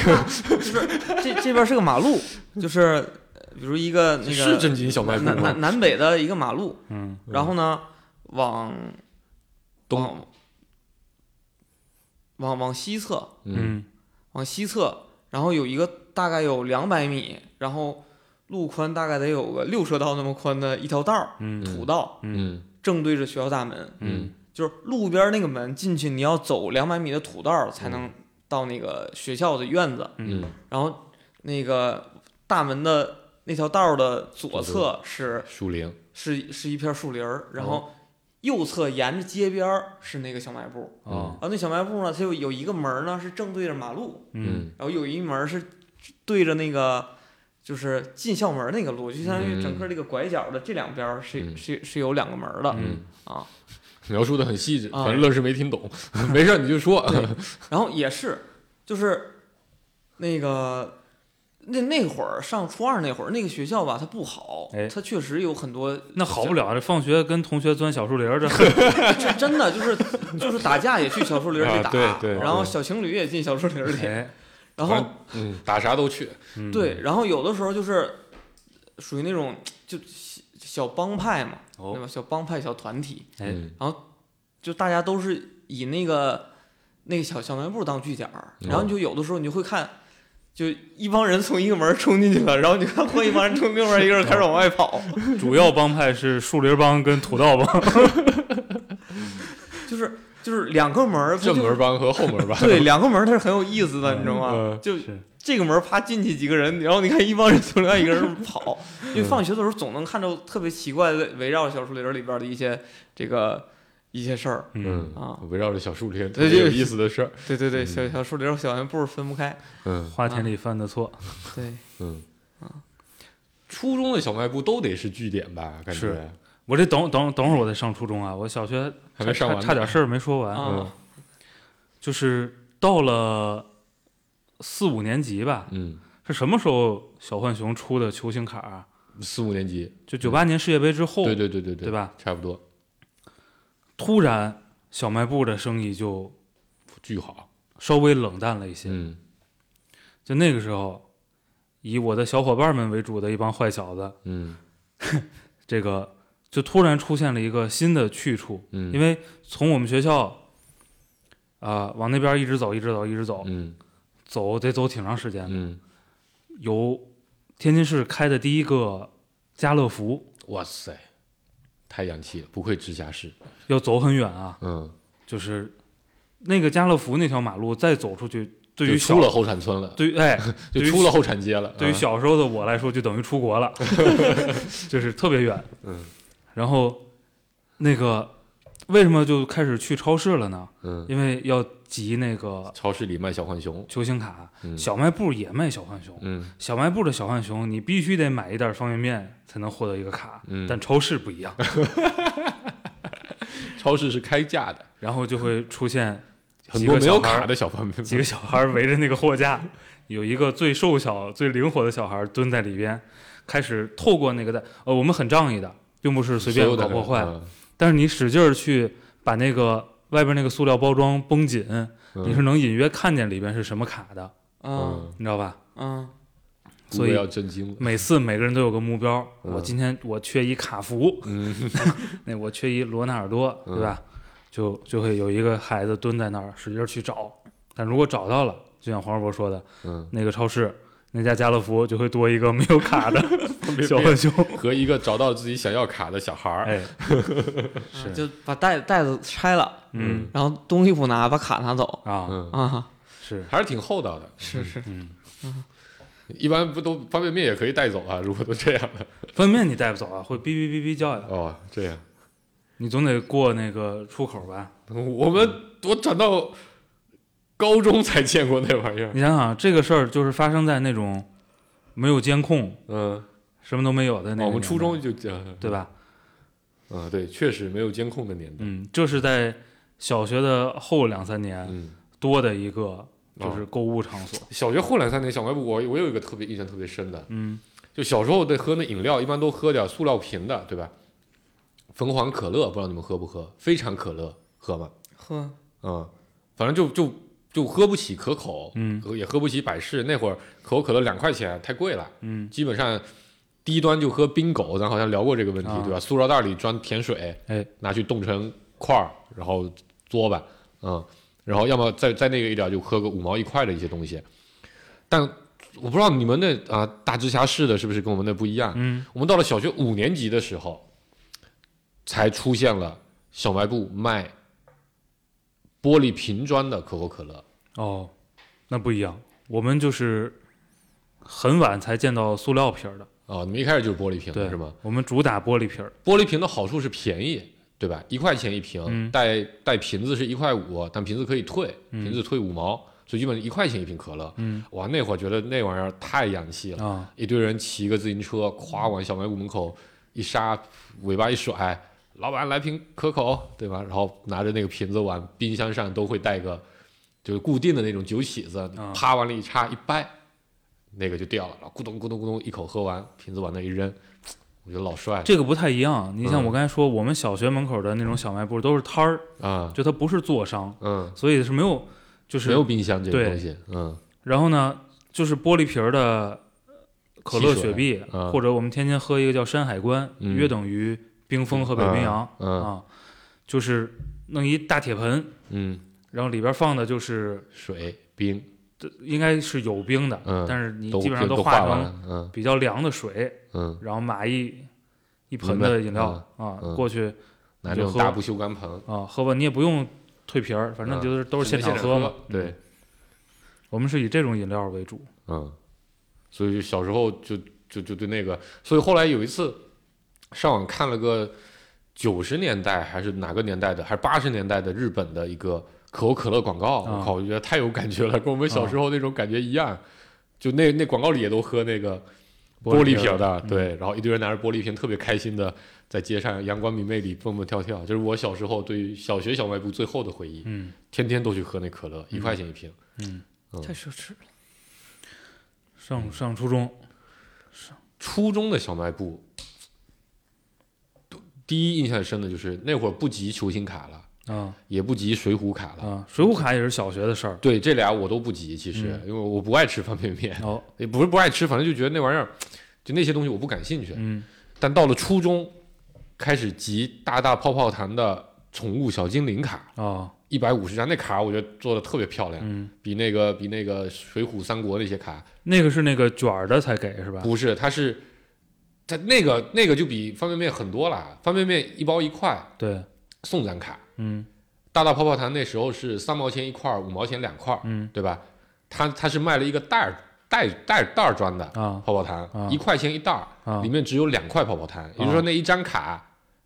就是这这边是个马路，就是呃比如一个那个是正经小卖部南南？南北的一个马路，嗯。然后呢，往东往往往西侧，嗯。嗯往西侧，然后有一个大概有两百米，然后路宽大概得有个六车道那么宽的一条道儿，嗯土道，嗯正对着学校大门，嗯。就是路边那个门进去，你要走两百米的土道才能到那个学校的院子，嗯嗯，然后那个大门的那条道儿的左侧是树林，是是一片树林儿，然后右侧沿着街边儿是那个小卖部，啊然后那小卖部呢，它有有一个门儿呢是正对着马路，嗯。然后有一门儿是对着那个就是进校门那个路，就相当于整个这个拐角的这两边儿是、嗯。是是有两个门儿的、嗯。啊。描述的很细致，啊反正愣是没听懂，没事儿你就说，然后也是就是那个。那那会儿上初二那会儿，那个学校吧，它不好，哎它确实有很多那好不了，这放学跟同学钻小树林儿，这这真的就是就是打架也去小树林里啊打，对对然后对小情侣也进小树林里，哎，然后反正嗯，打啥都去，嗯对，，然后有的时候就是属于那种就小小帮派嘛，对哦，吧？小帮派、小团体，哎嗯就大家都是以那个那个小小卖部当据点儿，然后你就有的时候你就会看。就一帮人从一个门冲进去了，然后你看换一帮人从另外一个人开始往外跑，主要帮派是树林帮跟土道帮，就是就是两个门正门帮和后门帮，对两个门它是很有意思的，你知道吗？嗯就这个门儿啪进去几个人，然后你看一帮人从另外一个人跑，因为放学的时候总能看到特别奇怪的围绕小树林里边的一些这个一些事儿。嗯，啊。围绕着小树林，特对对别有意思的事儿，对对对，嗯。小小树林和、小卖部分不开。嗯。花田里犯的错，对，嗯。初中的小卖部都得是据点吧？感是。觉我这等等等会儿我再上初中啊，我小学差还没上完差差点事儿没说完，啊。嗯。就是到了四五年级吧，嗯，是什么时候小浣熊出的球星卡啊？四五年级，就九八年世界杯之后，对对对对对吧？差不多，突然小卖部的生意就巨好，稍微冷淡了一些。嗯。就那个时候，以我的小伙伴们为主的一帮坏小子，嗯。这个就突然出现了一个新的去处，嗯，因为从我们学校啊、往那边一直走，一直走，一直走，嗯。走得走挺长时间的。嗯，有天津市开的第一个家乐福，哇塞，太洋气了，不愧直辖市，要走很远啊，嗯，就是那个家乐福那条马路再走出去，对于小出了后产村了，对于哎，就出了后产街了，对于啊小时候的我来说，就等于出国了，就是特别远。嗯。然后那个为什么就开始去超市了呢？嗯，因为要集那个超市里卖小浣熊，球星卡，嗯。小卖部也卖小浣熊。嗯。小卖部的小浣熊，你必须得买一袋方便面才能获得一个卡，嗯，但超市不一样，超市是开价的，然后就会出现很多没有卡的小贩们，几个小孩围着那个货架，有一个最瘦小、最灵活的小孩蹲在里边，开始透过那个袋，呃，我们很仗义的，并不是随便搞破坏，嗯但是你使劲儿去把那个外边那个塑料包装绷紧，嗯。你是能隐约看见里边是什么卡的，嗯。你知道吧？嗯。所以要震惊了，每次每个人都有个目标，嗯。我今天我缺一卡福，嗯。那我缺一罗纳尔多，嗯。对吧？就就会有一个孩子蹲在那儿使劲儿去找，但如果找到了，就像黄世博说的，嗯，那个超市那家家乐福就会多一个没有卡的 小浣熊，和一个找到自己想要卡的小孩儿，哎，嗯就把袋袋子拆了，嗯。然后东西不拿，把卡拿走。啊，嗯，啊，是，还是挺厚道的，是是，嗯，一般不都方便面也可以带走啊？如果都这样了，方便面你带不走啊，会哔哔哔哔叫呀，哦，这样，你总得过那个出口吧？我们我转到高中才见过那玩意儿，你想想，这个事儿就是发生在那种没有监控、嗯，什么都没有的那个哦我们初中就讲，对？吧？嗯，对，确实没有监控的年代，嗯，这是在小学的后两三年，嗯多的一个啊就是购物场所。小学后两三年小卖部，我我有一个特别印象特别深的，嗯就小时候得喝那饮料，一般都喝点塑料瓶的，对吧？凤凰可乐，不知道你们喝不喝？非常可乐喝吗？喝嗯，反正就就就喝不起可口，嗯。也喝不起百事。那会儿可口可乐两块钱，太贵了，嗯。基本上低端就喝冰狗，咱好像聊过这个问题，啊。对吧？塑料袋里装甜水，哎，拿去冻成块儿，然后嘬吧，嗯，然后要么再再那个一点就喝个五毛一块的一些东西，但我不知道你们那啊、大直辖市的是不是跟我们那不一样？嗯。我们到了小学五年级的时候，才出现了小卖部卖玻璃瓶装的可口可乐。哦，那不一样，我们就是很晚才见到塑料瓶儿的，哦，你们一开始就是玻璃瓶对的是吗？我们主打玻璃瓶儿。玻璃瓶的好处是便宜，对吧？一块钱一瓶，嗯带带瓶子是一块五，但瓶子可以退，嗯瓶子退五毛，所以基本一块钱一瓶可乐。嗯哇，那会儿觉得那玩意儿太洋气了，啊，一堆人骑个自行车，咵往小卖部门口一刹，尾巴一甩，老板来瓶可口，对吧？然后拿着那个瓶子往冰箱上都会带个就是固定的那种酒起子，啊。啪往里一插一掰，那个就掉了，然后咕咚咕咚咕咚一口喝完，瓶子往那一扔，我觉得老帅。了这个不太一样。你像嗯。我刚才说，我们小学门口的那种小卖部都是摊儿，啊，就它不是座商，嗯，所以是没有，就是没有冰箱这个东西，嗯。然后呢，就是玻璃瓶儿的可乐、雪碧，啊或者我们天天喝一个叫山海关，嗯。约等于冰封和北冰洋、嗯啊，就是弄一大铁盆，嗯，然后里边放的就是水冰，应该是有冰的，嗯但是你基本上都化成比较凉的水，嗯，然后买一一盆的饮料、啊、嗯。过去拿就喝这种大不锈钢盆，啊喝吧，你也不用退瓶儿，反正嗯就是都是现场喝嘛。对嗯，，我们是以这种饮料为主。嗯，所以就小时候就就就对那个，所以后来有一次上网看了个九十年代还是哪个年代的，还是八十年代的日本的一个可口可乐广告，啊。我靠，我觉得太有感觉了，跟我们小时候那种感觉一样。就那那广告里也都喝那个玻璃瓶的，嗯。对，然后一堆人拿着玻璃瓶，特别开心的在街上阳光明媚里蹦蹦跳跳，就是我小时候对于小学小卖部最后的回忆，嗯。天天都去喝那可乐，一块钱一瓶。嗯，嗯。太奢侈了。上上初中，上。初中的小卖部，第一印象深的就是那会儿不集球星卡了，啊也不集水浒卡了。啊，水浒卡也是小学的事儿。对，这俩我都不集，其实、嗯因为我不爱吃方便面，哦，也不是不爱吃，反正就觉得那玩意儿，就那些东西我不感兴趣。嗯但到了初中，开始集大大泡泡糖的宠物小精灵卡，啊一百五十张，那卡我觉得做的特别漂亮，嗯，比那个比那个水浒三国那些卡那个是那个卷儿的才给是吧？不是，它是。它那个那个就比方便面很多了，方便面一包一块对，送咱卡，嗯大大泡泡糖那时候是三毛钱一块儿，五毛钱两块，嗯对吧？它它是卖了一个袋儿袋袋袋儿装的啊泡泡糖，啊一块钱一袋儿，啊里面只有两块泡泡糖，也就是说那一张卡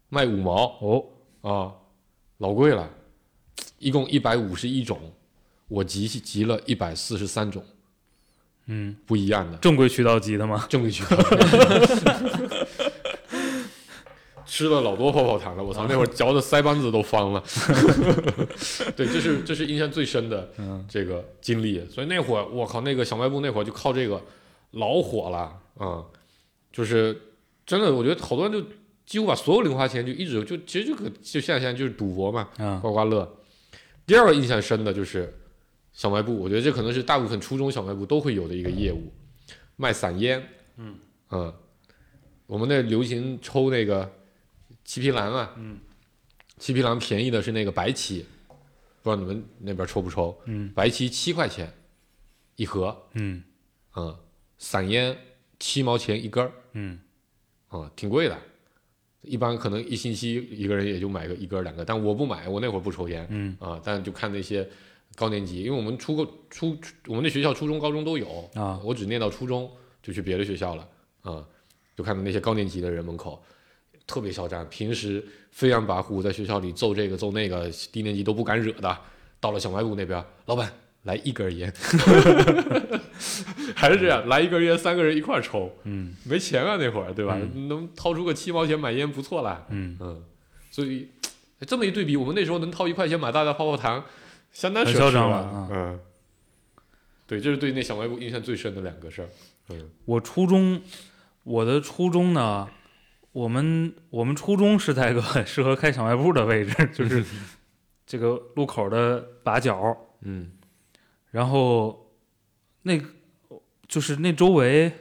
卖五毛哦啊，老贵了，一共一百五十一种，我集集了一百四十三种嗯，不一样的正规渠道集的吗？正规渠道。吃了老多泡泡糖了，我操！那会儿嚼的腮帮子都方了。对，这是这是印象最深的嗯这个经历。所以那会儿，我靠，那个小卖部那会儿就靠这个老火了，嗯，就是真的，我觉得好多人就几乎把所有零花钱就一直就其实就可就像现在就是赌博嘛，啊刮刮乐。第二个印象深的就是小卖部，我觉得这可能是大部分初中小卖部都会有的一个业务，卖散烟。嗯我们那流行抽那个七匹狼啊，嗯，七匹狼便宜的是那个白旗，不知道你们那边抽不抽？嗯白旗七块钱一盒，嗯嗯，散烟七毛钱一根儿，嗯啊、挺贵的。一般可能一星期一个人也就买个一根儿两个，但我不买，我那会儿不抽烟，嗯啊，但就看那些高年级，因为我们初个初我们那学校初中、高中都有啊。我只念到初中就去别的学校了啊，就看到那些高年级的人门口特别嚣张，平时飞扬跋扈，在学校里揍这个揍那个，低年级都不敢惹的，到了小卖部那边，老板来一根烟，还是这样，来一根烟，三个人一块儿抽，嗯。没钱啊那会儿，对吧？嗯。能掏出个七毛钱买烟不错了，嗯。嗯，所以这么一对比，我们那时候能掏一块钱买大大泡泡糖，很相当奢侈了嚣张了啊嗯，对，这是对那小卖部印象最深的两个事儿。嗯。我初中，我的初中呢，我们我们初中是在一个很 适合开小卖部的位置，就是这个路口的把角，嗯。然后那就是那周围，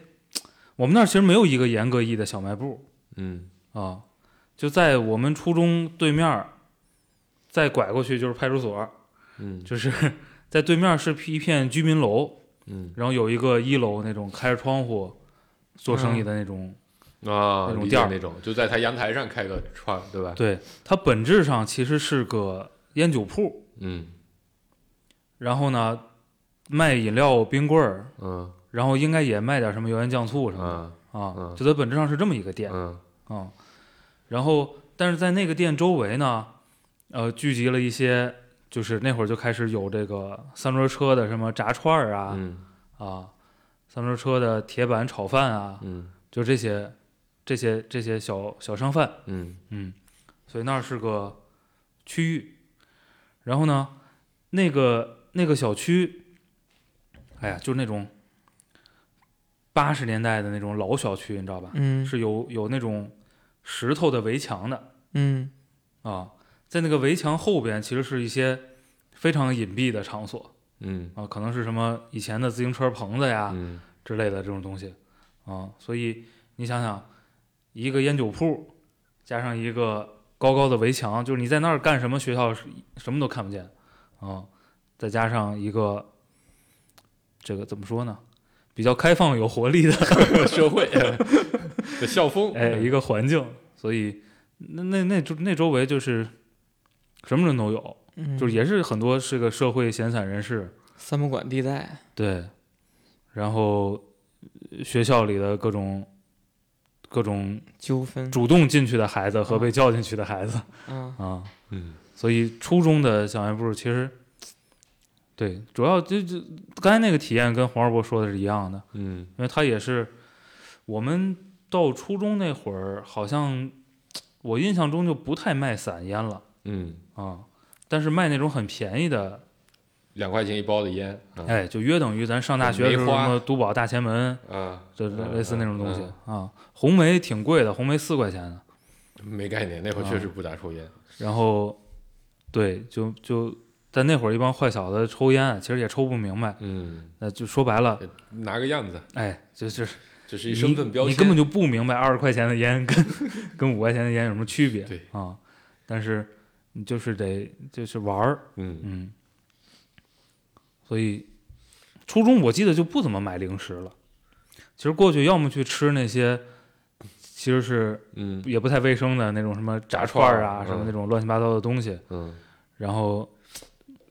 我们那儿其实没有一个严格意义的小卖部嗯。啊，就在我们初中对面，再拐过去就是派出所，嗯就是 在对面是一片居民楼，嗯然后有一个一楼那种开着窗户做生意的那种。啊，那种店那种，就在他阳台上开个串，对吧？对，它本质上其实是个烟酒铺，嗯然后呢，卖饮料、冰棍儿，嗯然后应该也卖点什么油盐酱醋什么嗯的啊嗯，就在本质上是这么一个店嗯啊。然后，但是在那个店周围呢，呃，聚集了一些，就是那会儿就开始有这个三轮车的什么炸串儿啊嗯啊，三轮车的铁板炒饭啊，嗯就这些这些这些小小商贩。嗯嗯，所以那儿是个区域。然后呢，那个那个小区，哎呀，就是那种八十年代的那种老小区，你知道吧？嗯是有有那种石头的围墙的嗯啊，在那个围墙后边，其实是一些非常隐蔽的场所嗯啊，可能是什么以前的自行车棚子呀嗯之类的这种东西啊。所以你想想，一个烟酒铺加上一个高高的围墙，就是你在那儿干什么，学校什么都看不见啊。再加上一个这个怎么说呢，比较开放有活力的社会的校风，哎一个环境，所以那那那周那周围就是什么人都有，嗯，就是也是很多是个社会闲散人士，三不管地带，对，然后呃学校里的各种各种纠纷主动进去的孩子和被叫进去的孩子啊，啊，嗯。所以初中的小卖部其实，对，主要就就刚才那个体验跟黄二波说的是一样的，嗯。因为他也是我们到初中那会儿，好像我印象中就不太卖散烟了嗯，啊，但是卖那种很便宜的，两块钱一包的烟，啊哎，就约等于咱上大学的时候什么都宝大前门，啊，就嗯类似那种东西嗯啊。红梅挺贵的，红梅四块钱的，没概念，那会儿确实不咋抽烟，然后对，就就在那会儿一帮坏小子抽烟，其实也抽不明白，嗯，那就说白了，拿个样子，哎，就就是这是一身份标签，你根本就不明白二十块钱的烟跟 跟五块钱的烟有什么区别，对啊，但是你就是得就是玩儿，嗯嗯，所以初中我记得就不怎么买零食了。其实过去要么去吃那些，其实是嗯也不太卫生的那种什么炸炸串儿啊，什么那种乱七八糟的东西。嗯。然后，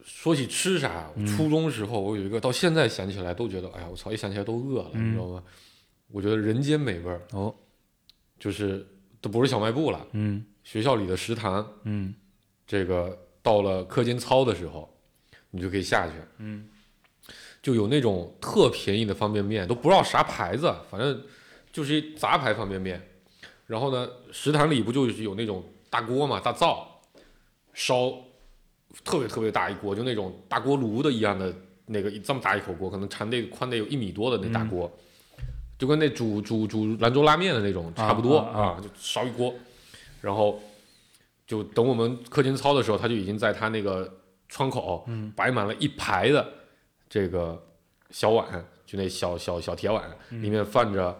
说起吃啥，初中时候我有一个，到现在想起来都觉得，哎呀，我操，一想起来都饿了，嗯你知道吗？我觉得人间美味儿哦，就是都不是小卖部了，嗯学校里的食堂，嗯这个到了课间操的时候，你就可以下去，嗯。就有那种特便宜的方便面，都不知道啥牌子，反正就是一杂牌方便面。然后呢，食堂里不就是有那种大锅嘛，大灶，烧特别特别大一锅，就那种大锅炉的一样的那个这么大一口锅，可能长得宽得有一米多的那大锅，就跟那煮煮煮兰州拉面的那种差不多啊啊。啊就烧一锅，然后就等我们课间操的时候，他就已经在他那个窗口嗯。摆满了一排的这个小碗，就那小小小铁碗，嗯。里面放着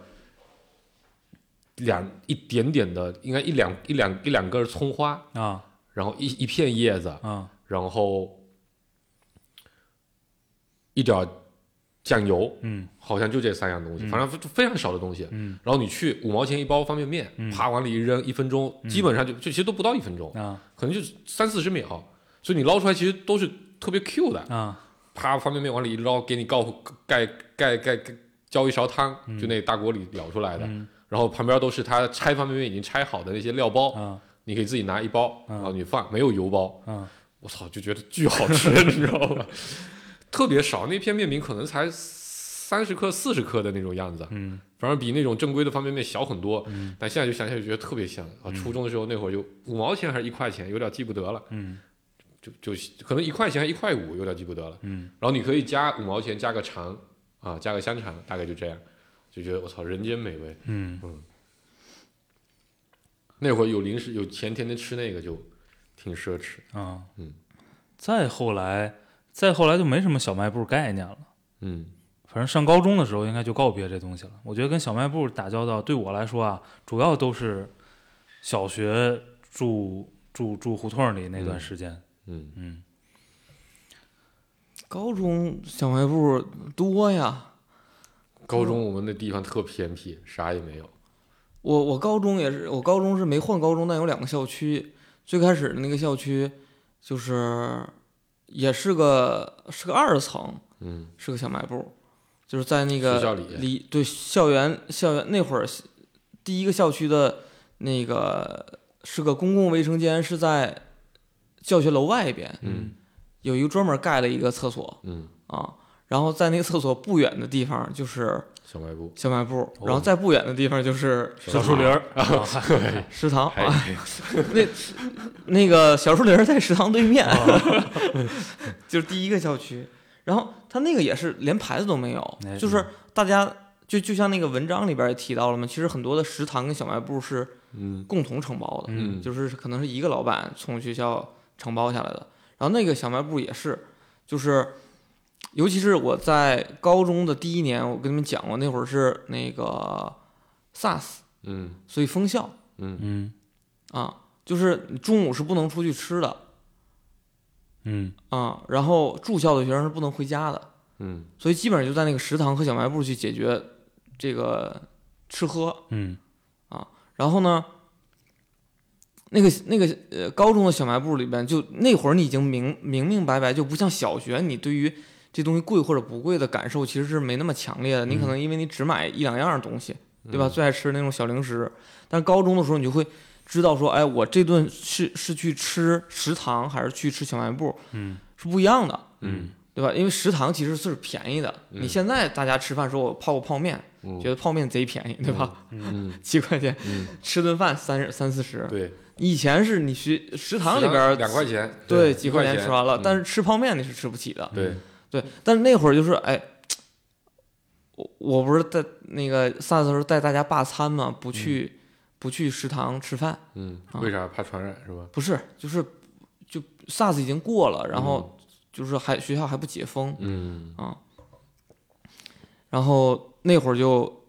两一点点的，应该一两一两一两根葱花，啊。然后一一片叶子，啊。然后一点儿酱油，嗯。好像就这三样东西，嗯。反正非非常少的东西。嗯。然后你去五毛钱一包方便面，嗯。啪往里一扔，一分钟，基本上就就其实都不到一分钟，啊。可能就是三四十秒，所以你捞出来其实都是特别 Q 的。啊。啪，方便面往里一捞，给你告盖盖盖盖浇一勺汤，嗯。就那大锅里舀出来的。嗯。然后旁边都是他拆方便面已经拆好的那些料包，啊。你可以自己拿一包，嗯然后你放，没有油包。啊。我操，就觉得巨好吃，你知道吧？特别少，那片面饼可能才三十克、四十克的那种样子，嗯反正比那种正规的方便面小很多。嗯但现在就想起来就觉得特别香啊！初中的时候那会儿就五毛钱还是一块钱，有点记不得了，嗯就就可能一块钱还一块五，有点记不得了。嗯，然后你可以加五毛钱，加个肠啊，加个香肠，大概就这样，就觉得我操，人间美味。嗯那会儿有零食有钱，天天吃那个就挺奢侈。啊，嗯，再后来，再后来就没什么小卖部概念了。嗯反正上高中的时候应该就告别这东西了。我觉得跟小卖部打交道，对我来说啊，主要都是小学住住住胡同里那段时间。嗯嗯高中小卖部多呀。高中我们那地方特偏僻，啥也没有。我我高中也是，我高中是没换高中，但有两个校区。最开始的那个校区，就是也是个是个二层，嗯，是个小卖部，就是在那个学校里。离对校园校园那会儿第一个校区的那个是个公共卫生间，是在教学楼外边。嗯。有一个专门盖了一个厕所。嗯，啊，然后在那个厕所不远的地方就是小卖部。小卖部，然后再不远的地方就是小树林儿啊，食堂啊，那那个小树林儿在食堂对面，就是第一个校区。然后他那个也是连牌子都没有哎，就是大家就就像那个文章里边也提到了嘛，其实很多的食堂跟小卖部是嗯。共同承包的，嗯就是可能是一个老板从学校承包下来的。然后那个小卖部也是，就是尤其是我在高中的第一年，我跟你们讲过，那会儿是那个 SARS，嗯。所以封校。嗯。嗯。啊，就是中午是不能出去吃的。嗯。啊，然后住校的学生是不能回家的，嗯。所以基本上就在那个食堂和小卖部去解决这个吃喝。嗯。啊然后呢，那个那个呃高中的小卖部里边，就那会儿你已经明明明白白，就不像小学，你对于这东西贵或者不贵的感受其实是没那么强烈的。你可能因为你只买一两样东西，对吧？最爱吃那种小零食，但是高中的时候你就会知道说，哎，我这顿是是去吃食堂还是去吃小卖部嗯是不一样的，嗯对吧？因为食堂其实是便宜的。嗯你现在大家吃饭说我泡个泡面，嗯，觉得泡面贼便宜，对吧？嗯 七块钱嗯，吃顿饭三三四十。对，以前是你学食堂里边儿两块钱，对几块钱吃完了，嗯但是吃泡面你是吃不起的。对，对，但是那会儿就是哎，我我不是在那个 SARS 的时候带大家罢餐嘛，不去、不去食堂吃饭，嗯，啊为啥怕传染是吧？不是就是就 SARS 已经过了，然嗯后就是还学校还不解封嗯啊，然后那会儿就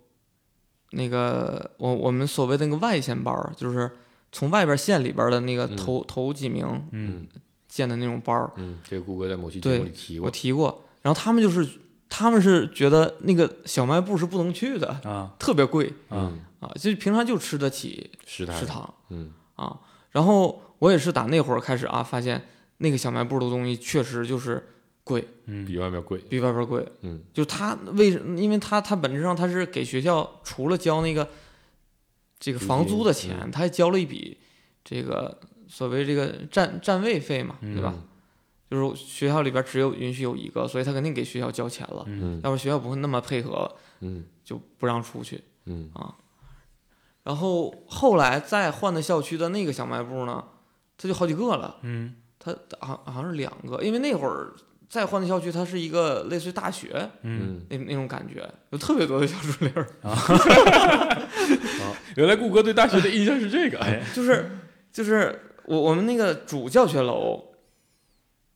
那个我我们所谓的那个外线班儿，就是从外边县里边的那个嗯头、头几名嗯嗯建的那种班儿，嗯，这个顾哥在某期节对目里提我，提过，然后他们就是他们是觉得那个小卖部是不能去的，啊特别贵啊嗯，啊，就平常就吃得起食堂食，堂嗯啊。然后我也是打那会儿开始啊，发现那个小卖部的东西确实就是贵，嗯比外面贵，比外边贵。嗯就他为什因为他他本质上他是给学校除了交那个这个房租的钱，嗯他还交了一笔这个所谓这个占占位费嘛，对吧？嗯。就是学校里边只有允许有一个，所以他肯定给学校交钱了。嗯。嗯要不学校不会那么配合，嗯。就不让出去。嗯。然后后来再换的校区的那个小卖部呢，他就好几个了，嗯。它好好像是两个，因为那会儿再换的校区它是一个类似于大学嗯。嗯，那那种感觉，有特别多的小树林儿，原来顾哥对大学的印象是这个，哎。就是就是我我们那个主教学楼，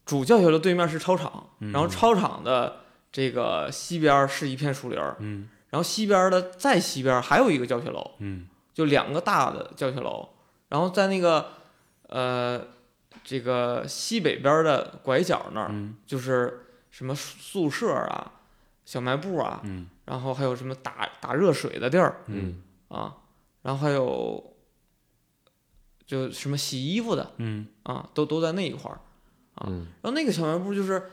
主教学楼对面是操场，嗯然后操场的这个西边是一片树林儿，嗯然后西边的再西边还有一个教学楼。嗯就两个大的教学楼，然后在那个呃这个西北边的拐角那儿，嗯就是什么宿舍啊、小卖部啊，嗯然后还有什么打打热水的地儿嗯啊，然后还有就什么洗衣服的嗯啊，都都在那一块儿。嗯然后那个小卖部就是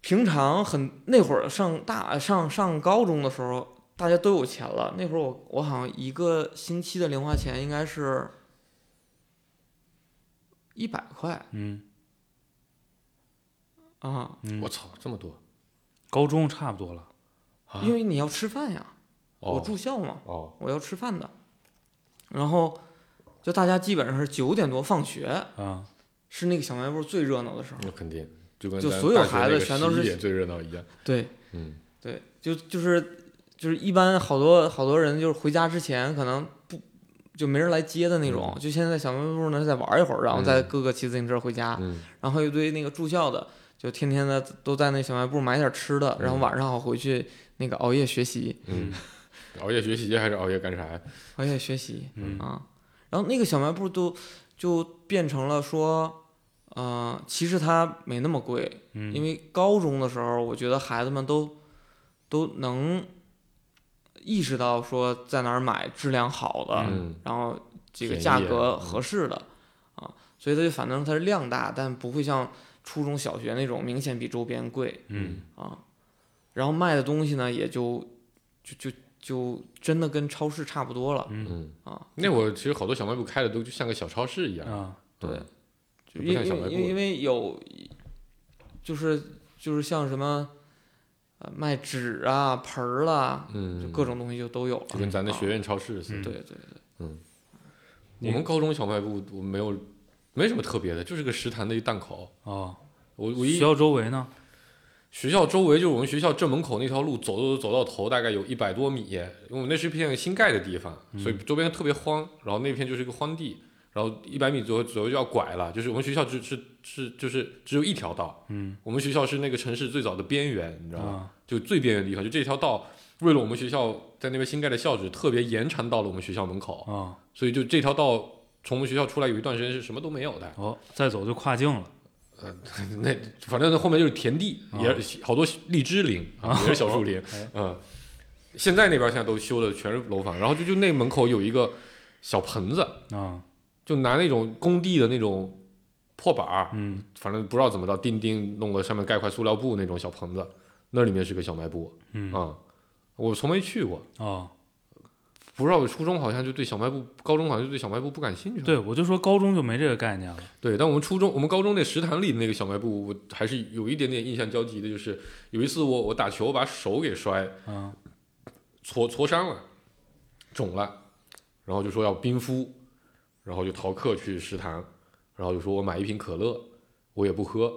平常很那会儿上大上上高中的时候，大家都有钱了。那会儿我我好像一个星期的零花钱应该是一百块嗯啊，嗯，我操，这么多，高中差不多了。啊因为你要吃饭呀，我哦住校嘛，哦，我要吃饭的。然后就大家基本上是九点多放学，啊是那个小卖部最热闹的时候。那肯定就跟就所有孩子全都是11点最热闹一样。对嗯对，就就是就是一般好多好多人就是回家之前可能不就没人来接的那种，就先在小卖部那再玩一会儿，然后再嗯各个骑自行车回家。嗯然后一堆那个住校的，就天天的都在那小卖部买点吃的，然后嗯晚上好回去那个熬夜学习，嗯，熬夜学习还是熬夜干啥呀？熬夜学习嗯啊。然后那个小卖部都就变成了说，呃，其实它没那么贵，嗯，因为高中的时候，我觉得孩子们都都能意识到说在哪儿买质量好的，嗯然后这个价格嗯合适的啊，所以它就反正它是量大，但不会像初中小学那种明显比周边贵嗯啊。然后卖的东西呢，也就就就就真的跟超市差不多了嗯嗯啊。那会儿其实好多小卖部开的都就像个小超市一样。啊对嗯，就不因像小卖部为因为因为有，就是就是像什么，呃，卖纸啊、盆儿啦，就嗯，各种东西就都有了。就跟咱的啊学院超市似的。嗯对对对，嗯我们高中小卖部我没有没什么特别的，就是个食堂的一档口。哦，我我一学校周围呢？学校周围就是我们学校正门口那条路，走走走到头大概有一百多米，因为我们那是一片新盖的地方，所以周边特别荒，然后那片就是一个荒地，然后一百米左右左右就要拐了，就是我们学校只是是就是只有一条道，嗯。我们学校是那个城市最早的边缘，你知道吗？啊。就最边缘的地方，就这条道，为了我们学校在那边新盖的校址，特别延长到了我们学校门口，啊。所以就这条道从我们学校出来有一段时间是什么都没有的，哦，再走就跨境了。那反正后面就是田地，啊也好多荔枝林，啊、也是小树林，哎嗯。现在那边现在都修的全是楼房，然后就就那门口有一个小盆子，啊就拿那种工地的那种破板儿，嗯反正不知道怎么着，钉钉弄了上面盖块塑料布那种小盆子，那里面是个小卖部嗯啊、我从没去过，哦，不知道我初中好像就对小卖部，高中好像就对小卖部不感兴趣。对，我就说高中就没这个概念了。对，但我们初中，我们高中那食堂里的那个小卖部，我还是有一点点印象交集的，就是有一次我我打球把手给摔嗯挫挫伤了，肿了，然后就说要冰敷，然后就逃课去食堂，然后就说我买一瓶可乐，我也不喝，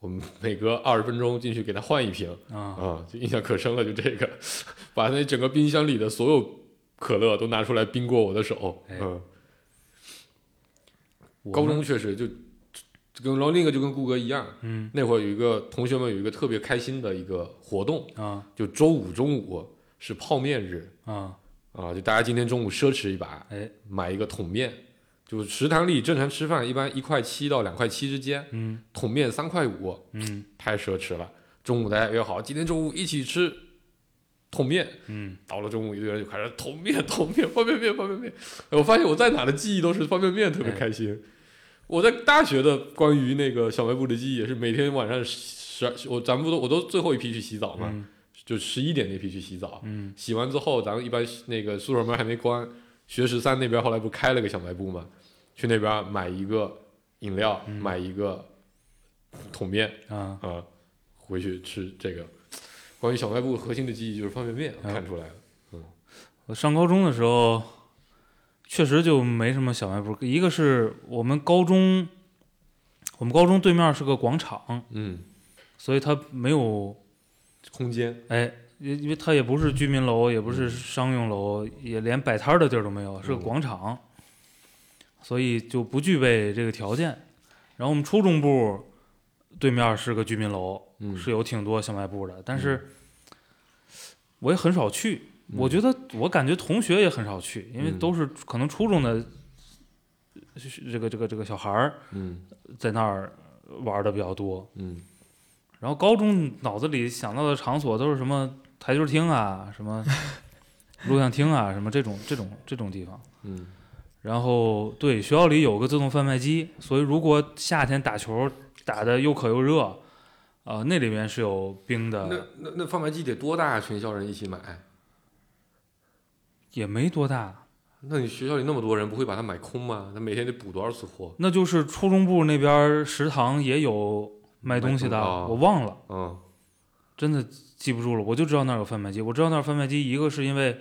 我们每隔二十分钟进去给他换一瓶啊啊，就印象可深了，就这个，把那整个冰箱里的所有可乐都拿出来冰过我的手，哎。嗯。高中确实就就跟然后另一个就跟顾哥一样，嗯。那会儿有一个同学们有一个特别开心的一个活动，啊。就周五中午是泡面日啊。啊，就大家今天中午奢侈一把，哎。买一个桶面，就食堂里正常吃饭一般一块七到两块七之间，嗯。桶面三块五，嗯。太奢侈了。中午大家约好，今天中午一起吃桶面，嗯到了中午一堆人就开始桶面 桶面方便面方便面。我发现我在哪的记忆都是方便面，特别开心。我在大学的关于那个小卖部的记忆也是每天晚上十二，我咱们不都我都最后一批去洗澡嘛，嗯就十一点那批去洗澡。嗯洗完之后，咱们一般那个宿舍门还没关，学十三那边后来不开了个小卖部嘛，去那边买一个饮料，嗯买一个桶面啊啊、回去吃这个。关于小卖部核心的记忆就是方便面，看出来了。我上高中的时候，确实就没什么小卖部。一个是我们高中，我们高中对面是个广场，嗯，所以它没有空间，哎，因因为它也不是居民楼，也不是商用楼，也连摆摊的地儿都没有，是个嗯广场，所以就不具备这个条件。然后我们初中部对面是个居民楼，嗯，是有挺多小卖部的，但是我也很少去。嗯我觉得我感觉同学也很少去，因为嗯都是可能初中的这个这个这个小孩儿嗯在那儿玩的比较多。嗯然后高中脑子里想到的场所都是什么台球厅啊，什么 录像厅啊，什么这种这种这种地方。嗯然后对学校里有个自动贩卖机，所以如果夏天打球打的又渴又热，呃，那里面是有冰的，那那那贩卖机得多大？全校人一起买？也没多大。那你学校里那么多人，不会把它买空吗？他每天得补多少次货？那就是初中部那边食堂也有卖东西的，哦我忘了，嗯真的记不住了。我就知道那儿有贩卖机，我知道那贩卖机，一个是因为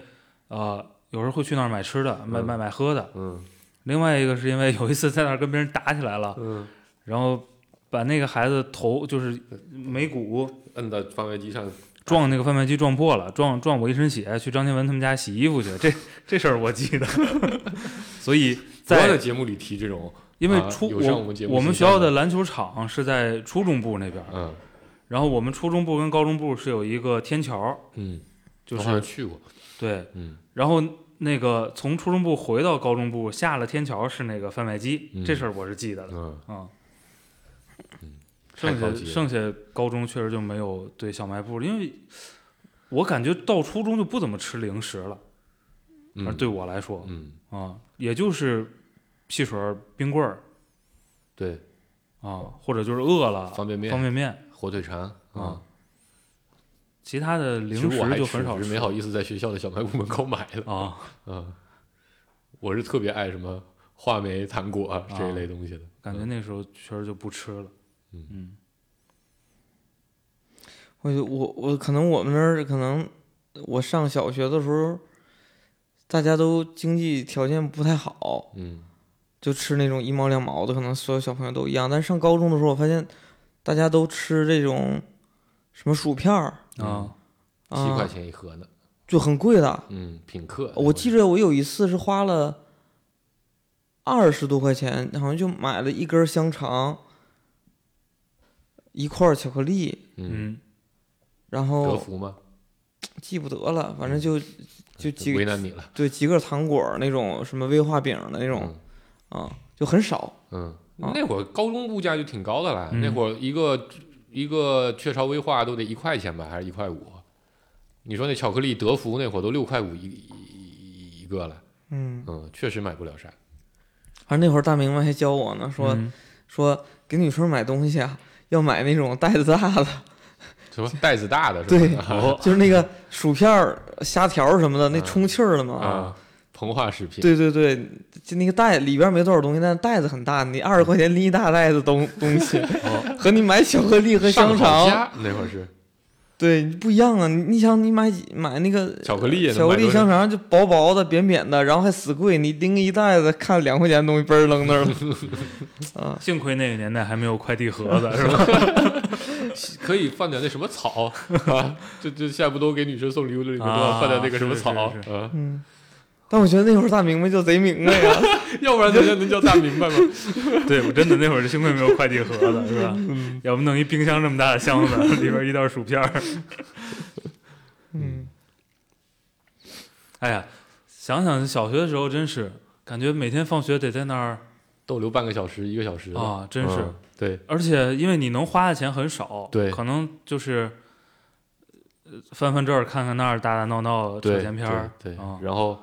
呃有人会去那儿买吃的，买嗯买买喝的，嗯另外一个是因为有一次在那儿跟别人打起来了，嗯然后把那个孩子头就是眉骨摁到贩卖机上，撞那个贩卖机撞破了，撞撞我一身血，去张天文他们家洗衣服去，这这事儿我记得。所以在在节目里提这种，啊因为初、我我们学校的篮球场是在初中部那边，嗯。然后我们初中部跟高中部是有一个天桥，嗯，就是去过，对，嗯。然后那个从初中部回到高中部下了天桥是那个贩卖机，嗯这事儿我是记得的嗯，剩下剩下高中确实就没有对小卖部，因为我感觉到初中就不怎么吃零食了，而嗯对我来说嗯啊，也就是汽水、冰棍儿对，啊，或者就是饿了方便面方便面火腿肠啊，其他的零食就很少吃没好意思在学校的小卖部门口买的。啊。嗯，我是特别爱什么话梅、糖果啊这一类东西的。感觉那时候确实就不吃了。嗯嗯我就我我可能我们那儿可能我上小学的时候，大家都经济条件不太好，嗯就吃那种一毛两毛的，可能所有小朋友都一样。但是上高中的时候，我发现大家都吃这种什么薯片儿啊，七块啊，钱一盒的。就很贵的。嗯，品客。我记着我有一次是花了二十多块钱，好像就买了一根香肠，一块巧克力，嗯，然后德后芙吗？记不得了，反正就就几为难你了。对几个糖果那种什么威化饼的那种啊，就很少。嗯，啊那会儿高中物价就挺高的了。嗯那会儿一个一个雀巢威化都得一块钱吧，还是一块五？你说那巧克力德芙那会儿都六块五一一一一个了。嗯，嗯，确实买不了啥。反正那会儿大明白还教我呢，说、嗯说给女生买东西啊，要买那种袋子大的，什么袋子大的是吧？对啊 就是那个薯片儿、虾条什么的，那嗯充气儿的嘛。啊，膨化食品。对对对，就那个袋里边没多少东西，但是袋子很大，你二十块钱拎一大袋子东东西，和你买巧克力和香肠，那会儿是对不一样啊！你你想，你买几买那个巧克力巧克力香肠就薄薄的、扁扁的，然后还死贵，你拎个一袋子，看两块钱的东西嘣儿扔那儿了，啊，幸亏那个年代还没有快递盒子，是吧？可以放点那什么草 啊，这这现在不都给女生送礼物的里面都要啊放点那个什么草啊？嗯。但我觉得那会儿大明白就贼明白呀，要不然人家能叫大明白吗？对，我真的那会儿就幸亏没有快递盒子，是吧？嗯。要不弄一冰箱这么大的箱子，里边一袋薯片儿。嗯，哎呀，想想小学的时候，真是感觉每天放学得在那儿逗留半个小时、一个小时。啊，真是。嗯对，而且因为你能花的钱很少，对。可能就是呃翻翻这儿看看那儿，打打闹闹，扯对闲篇儿，对，然后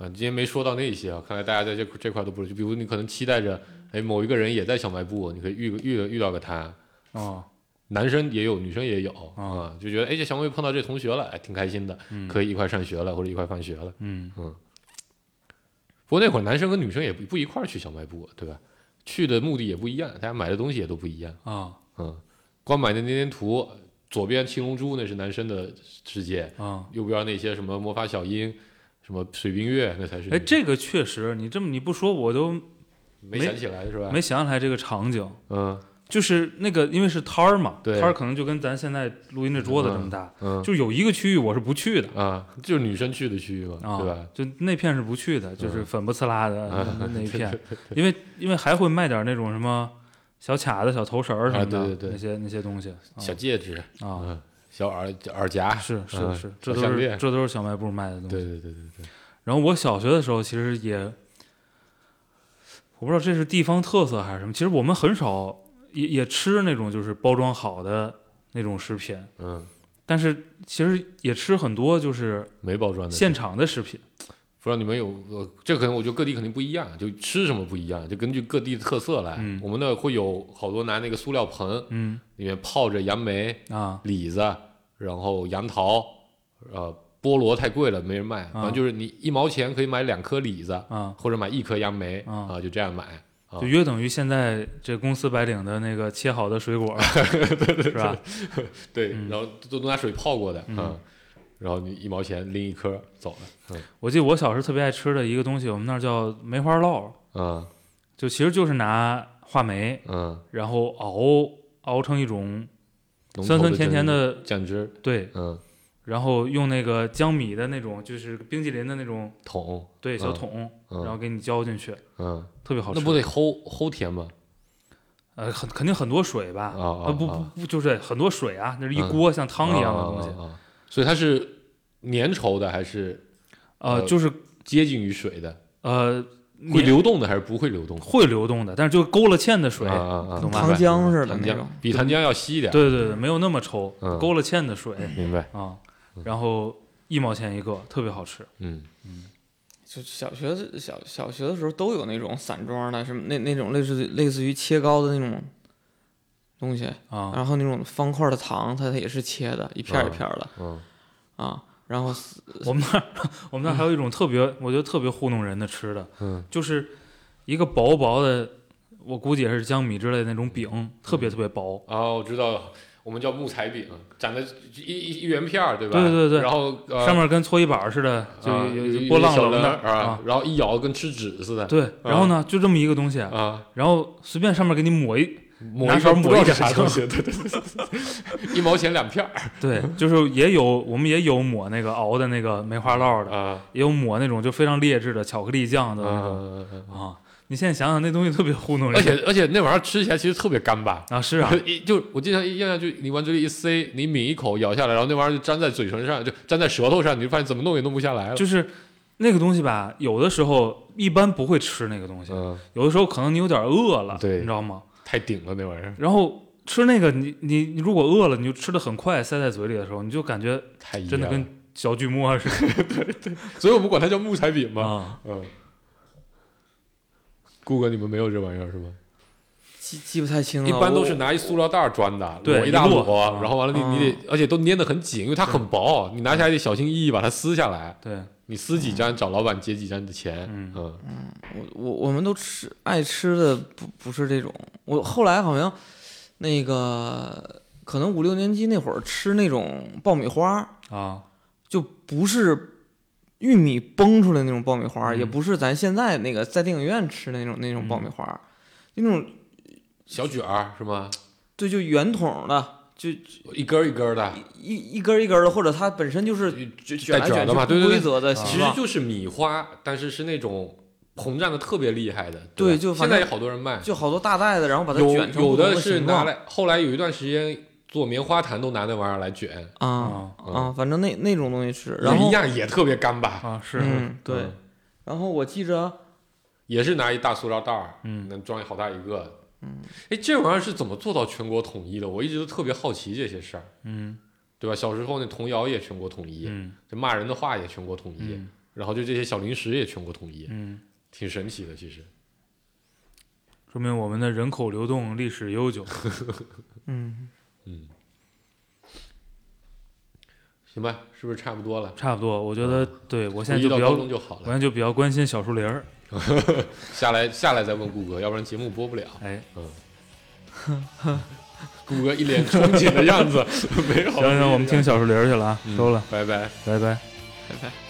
啊，今天没说到那些啊，看来大家在这这块都不是，就比如你可能期待着，哎，某一个人也在小卖部，你可以遇个遇遇到个他，哦，男生也有，女生也有啊啊，就觉得哎，这小卖部碰到这同学了，哎，挺开心的，嗯，可以一块上学了，或者一块放学了。嗯，不过那会儿男生跟女生也不不一块去小卖部，对吧？去的目的也不一样，大家买的东西也都不一样。啊嗯，光买的那张图，左边七龙珠那是男生的世界，啊，右边那些什么魔法小樱、什么水冰月，那才是。哎，这个确实，你这么你不说，我都没没想起来是吧？没想起来这个场景。嗯就是那个，因为是摊儿嘛，摊儿可能就跟咱现在录音这桌子这么大，嗯就有一个区域我是不去的啊，就是女生去的区域嘛，啊，对吧？？就那片是不去的，就是嗯粉不呲啦的啊那那一片，因为因为还会卖点那种什么小卡子、小头绳儿什么的，啊对对对那些那些东西啊小戒指，啊，嗯，小耳耳夹，是是嗯是，这都是这都是小卖部卖的东西。对对对对对，然后我小学的时候，其实也，我不知道这是地方特色还是什么，其实我们很少也也吃那种就是包装好的那种食品，嗯，但是其实也吃很多就是没包装的。现场的食品。不知道你们有呃，这可能我觉得各地肯定不一样，就吃什么不一样，就根据各地的特色来。嗯我们那会有好多拿那个塑料盆，嗯里面泡着杨梅、啊李子，然后杨桃，呃，菠萝太贵了，没人卖，反正就是你一毛钱可以买两颗李子，啊，或者买一颗杨梅啊啊，就这样买。啊就约等于现在这公司白领的那个切好的水果，是吧？对，嗯然后都都拿水泡过的嗯啊，然后你一毛钱拎一颗走了，嗯。我记得我小时候特别爱吃的一个东西，我们那儿叫梅花烙，嗯。就其实就是拿话梅，嗯，然后熬熬成一种酸酸甜甜的，酱汁，对，嗯，然后用那个江米的那种，就是冰淇淋的那种，桶，对，小嗯。桶，嗯。然后给你浇进去，嗯，特别好吃。那不得齁齁甜吗？呃，很肯定很多水吧？啊不不啊。不，就是很多水啊，那是一嗯。锅像汤一样的东西。所以它是粘稠的还是呃，呃就是接近于水的？呃，会流动的还是不会流动的？会流动的，但是就勾了芡的水，啊啊啊懂吧糖浆似的那种。比糖浆要稀一点。对对对，没有那么稠，嗯勾了芡的水明白。啊，然后一毛钱一个，特别好吃。嗯就小学的小小学的时候都有那种散装的，什么那那种类似类似于切糕的那种东西，啊，然后那种方块的糖，它它也是切的，一片一片的嗯啊。然后我们那儿我们那儿还有一种特别，我觉得特别糊弄人的吃的，嗯就是一个薄薄的，我估计也是江米之类的那种饼，特别特别薄。啊，我知道，我们叫木材饼，长得一一一圆片儿，对吧？对对对然后呃上面跟搓衣板似的，就啊有有波浪小棱的儿啊，然后一咬跟吃纸似的。对，然后呢，就这么一个东西，啊，然后随便上面给你抹一，抹拿勺一勺抹一点啥东西，对对对对，一毛钱两片儿对，就是也有我们也有抹那个熬的那个梅花烙的，啊也有抹那种就非常劣质的巧克力酱的那种啊！啊。你现在想想，那东西特别糊弄人，而且而且那玩意儿吃起来其实特别干巴。啊是啊，一就我经常一印象就你往嘴里一塞，你抿一口咬下来，然后那玩意儿就粘在嘴唇上，就粘在舌头上，你就发现怎么弄也弄不下来了。就是那个东西吧，有的时候一般不会吃那个东西，嗯，有的时候可能你有点饿了，对你知道吗？太顶了那玩意儿，然后吃那个，你你你如果饿了，你就吃的很快，塞在嘴里的时候，你就感觉太真的跟小锯末似的。对对所以我们管它叫木材饼嘛。嗯，顾哥，你们没有这玩意儿是吗？记记不太清了，一般都是拿一塑料袋儿装的，对一大一摞然后完了你你得，而且都粘得很紧，因为它很薄，你拿下来得小心翼翼把它撕下来，对，你撕几张找老板结几张的钱。嗯嗯我我我们都吃爱吃的不不是这种，我后来好像那个可能五六年级那会儿吃那种爆米花，啊，就不是玉米崩出来那种爆米花，嗯也不是咱现在那个在电影院吃的那种那种爆米花，就那种小卷儿是吗？对，就圆筒的，就一根儿一根儿的，一一根儿一根儿的，或者它本身就是卷卷的嘛，对对对，规则的啊其实。就是米花，但是是那种膨胀的特别厉害的。对就现在也就反正好多人卖，就好多大袋子，然后把它有卷成有的是拿来，后来有一段时间做棉花糖都拿那玩意儿来卷，啊啊啊，反正那那种东西吃，然后一样也特别干巴，啊是，嗯对嗯，然后我记着也是拿一大塑料袋儿，嗯能装好大一个。嗯，哎，这玩意儿是怎么做到全国统一的？我一直都特别好奇这些事儿，嗯对吧？小时候那童谣也全国统一，嗯这骂人的话也全国统一，嗯然后就这些小零食也全国统一，嗯，挺神奇的。其实，说明我们的人口流动历史悠久。嗯，嗯，行吧，是不是差不多了？差不多，我觉得对我现在就比较。我现在就比较关心小树林儿。下来下来再问顾哥，要不然节目播不了。哎，嗯 顾哥一脸憧憬的样子，没有。行行，我们听小树林儿去了啊，嗯收了，拜拜。拜拜。拜拜。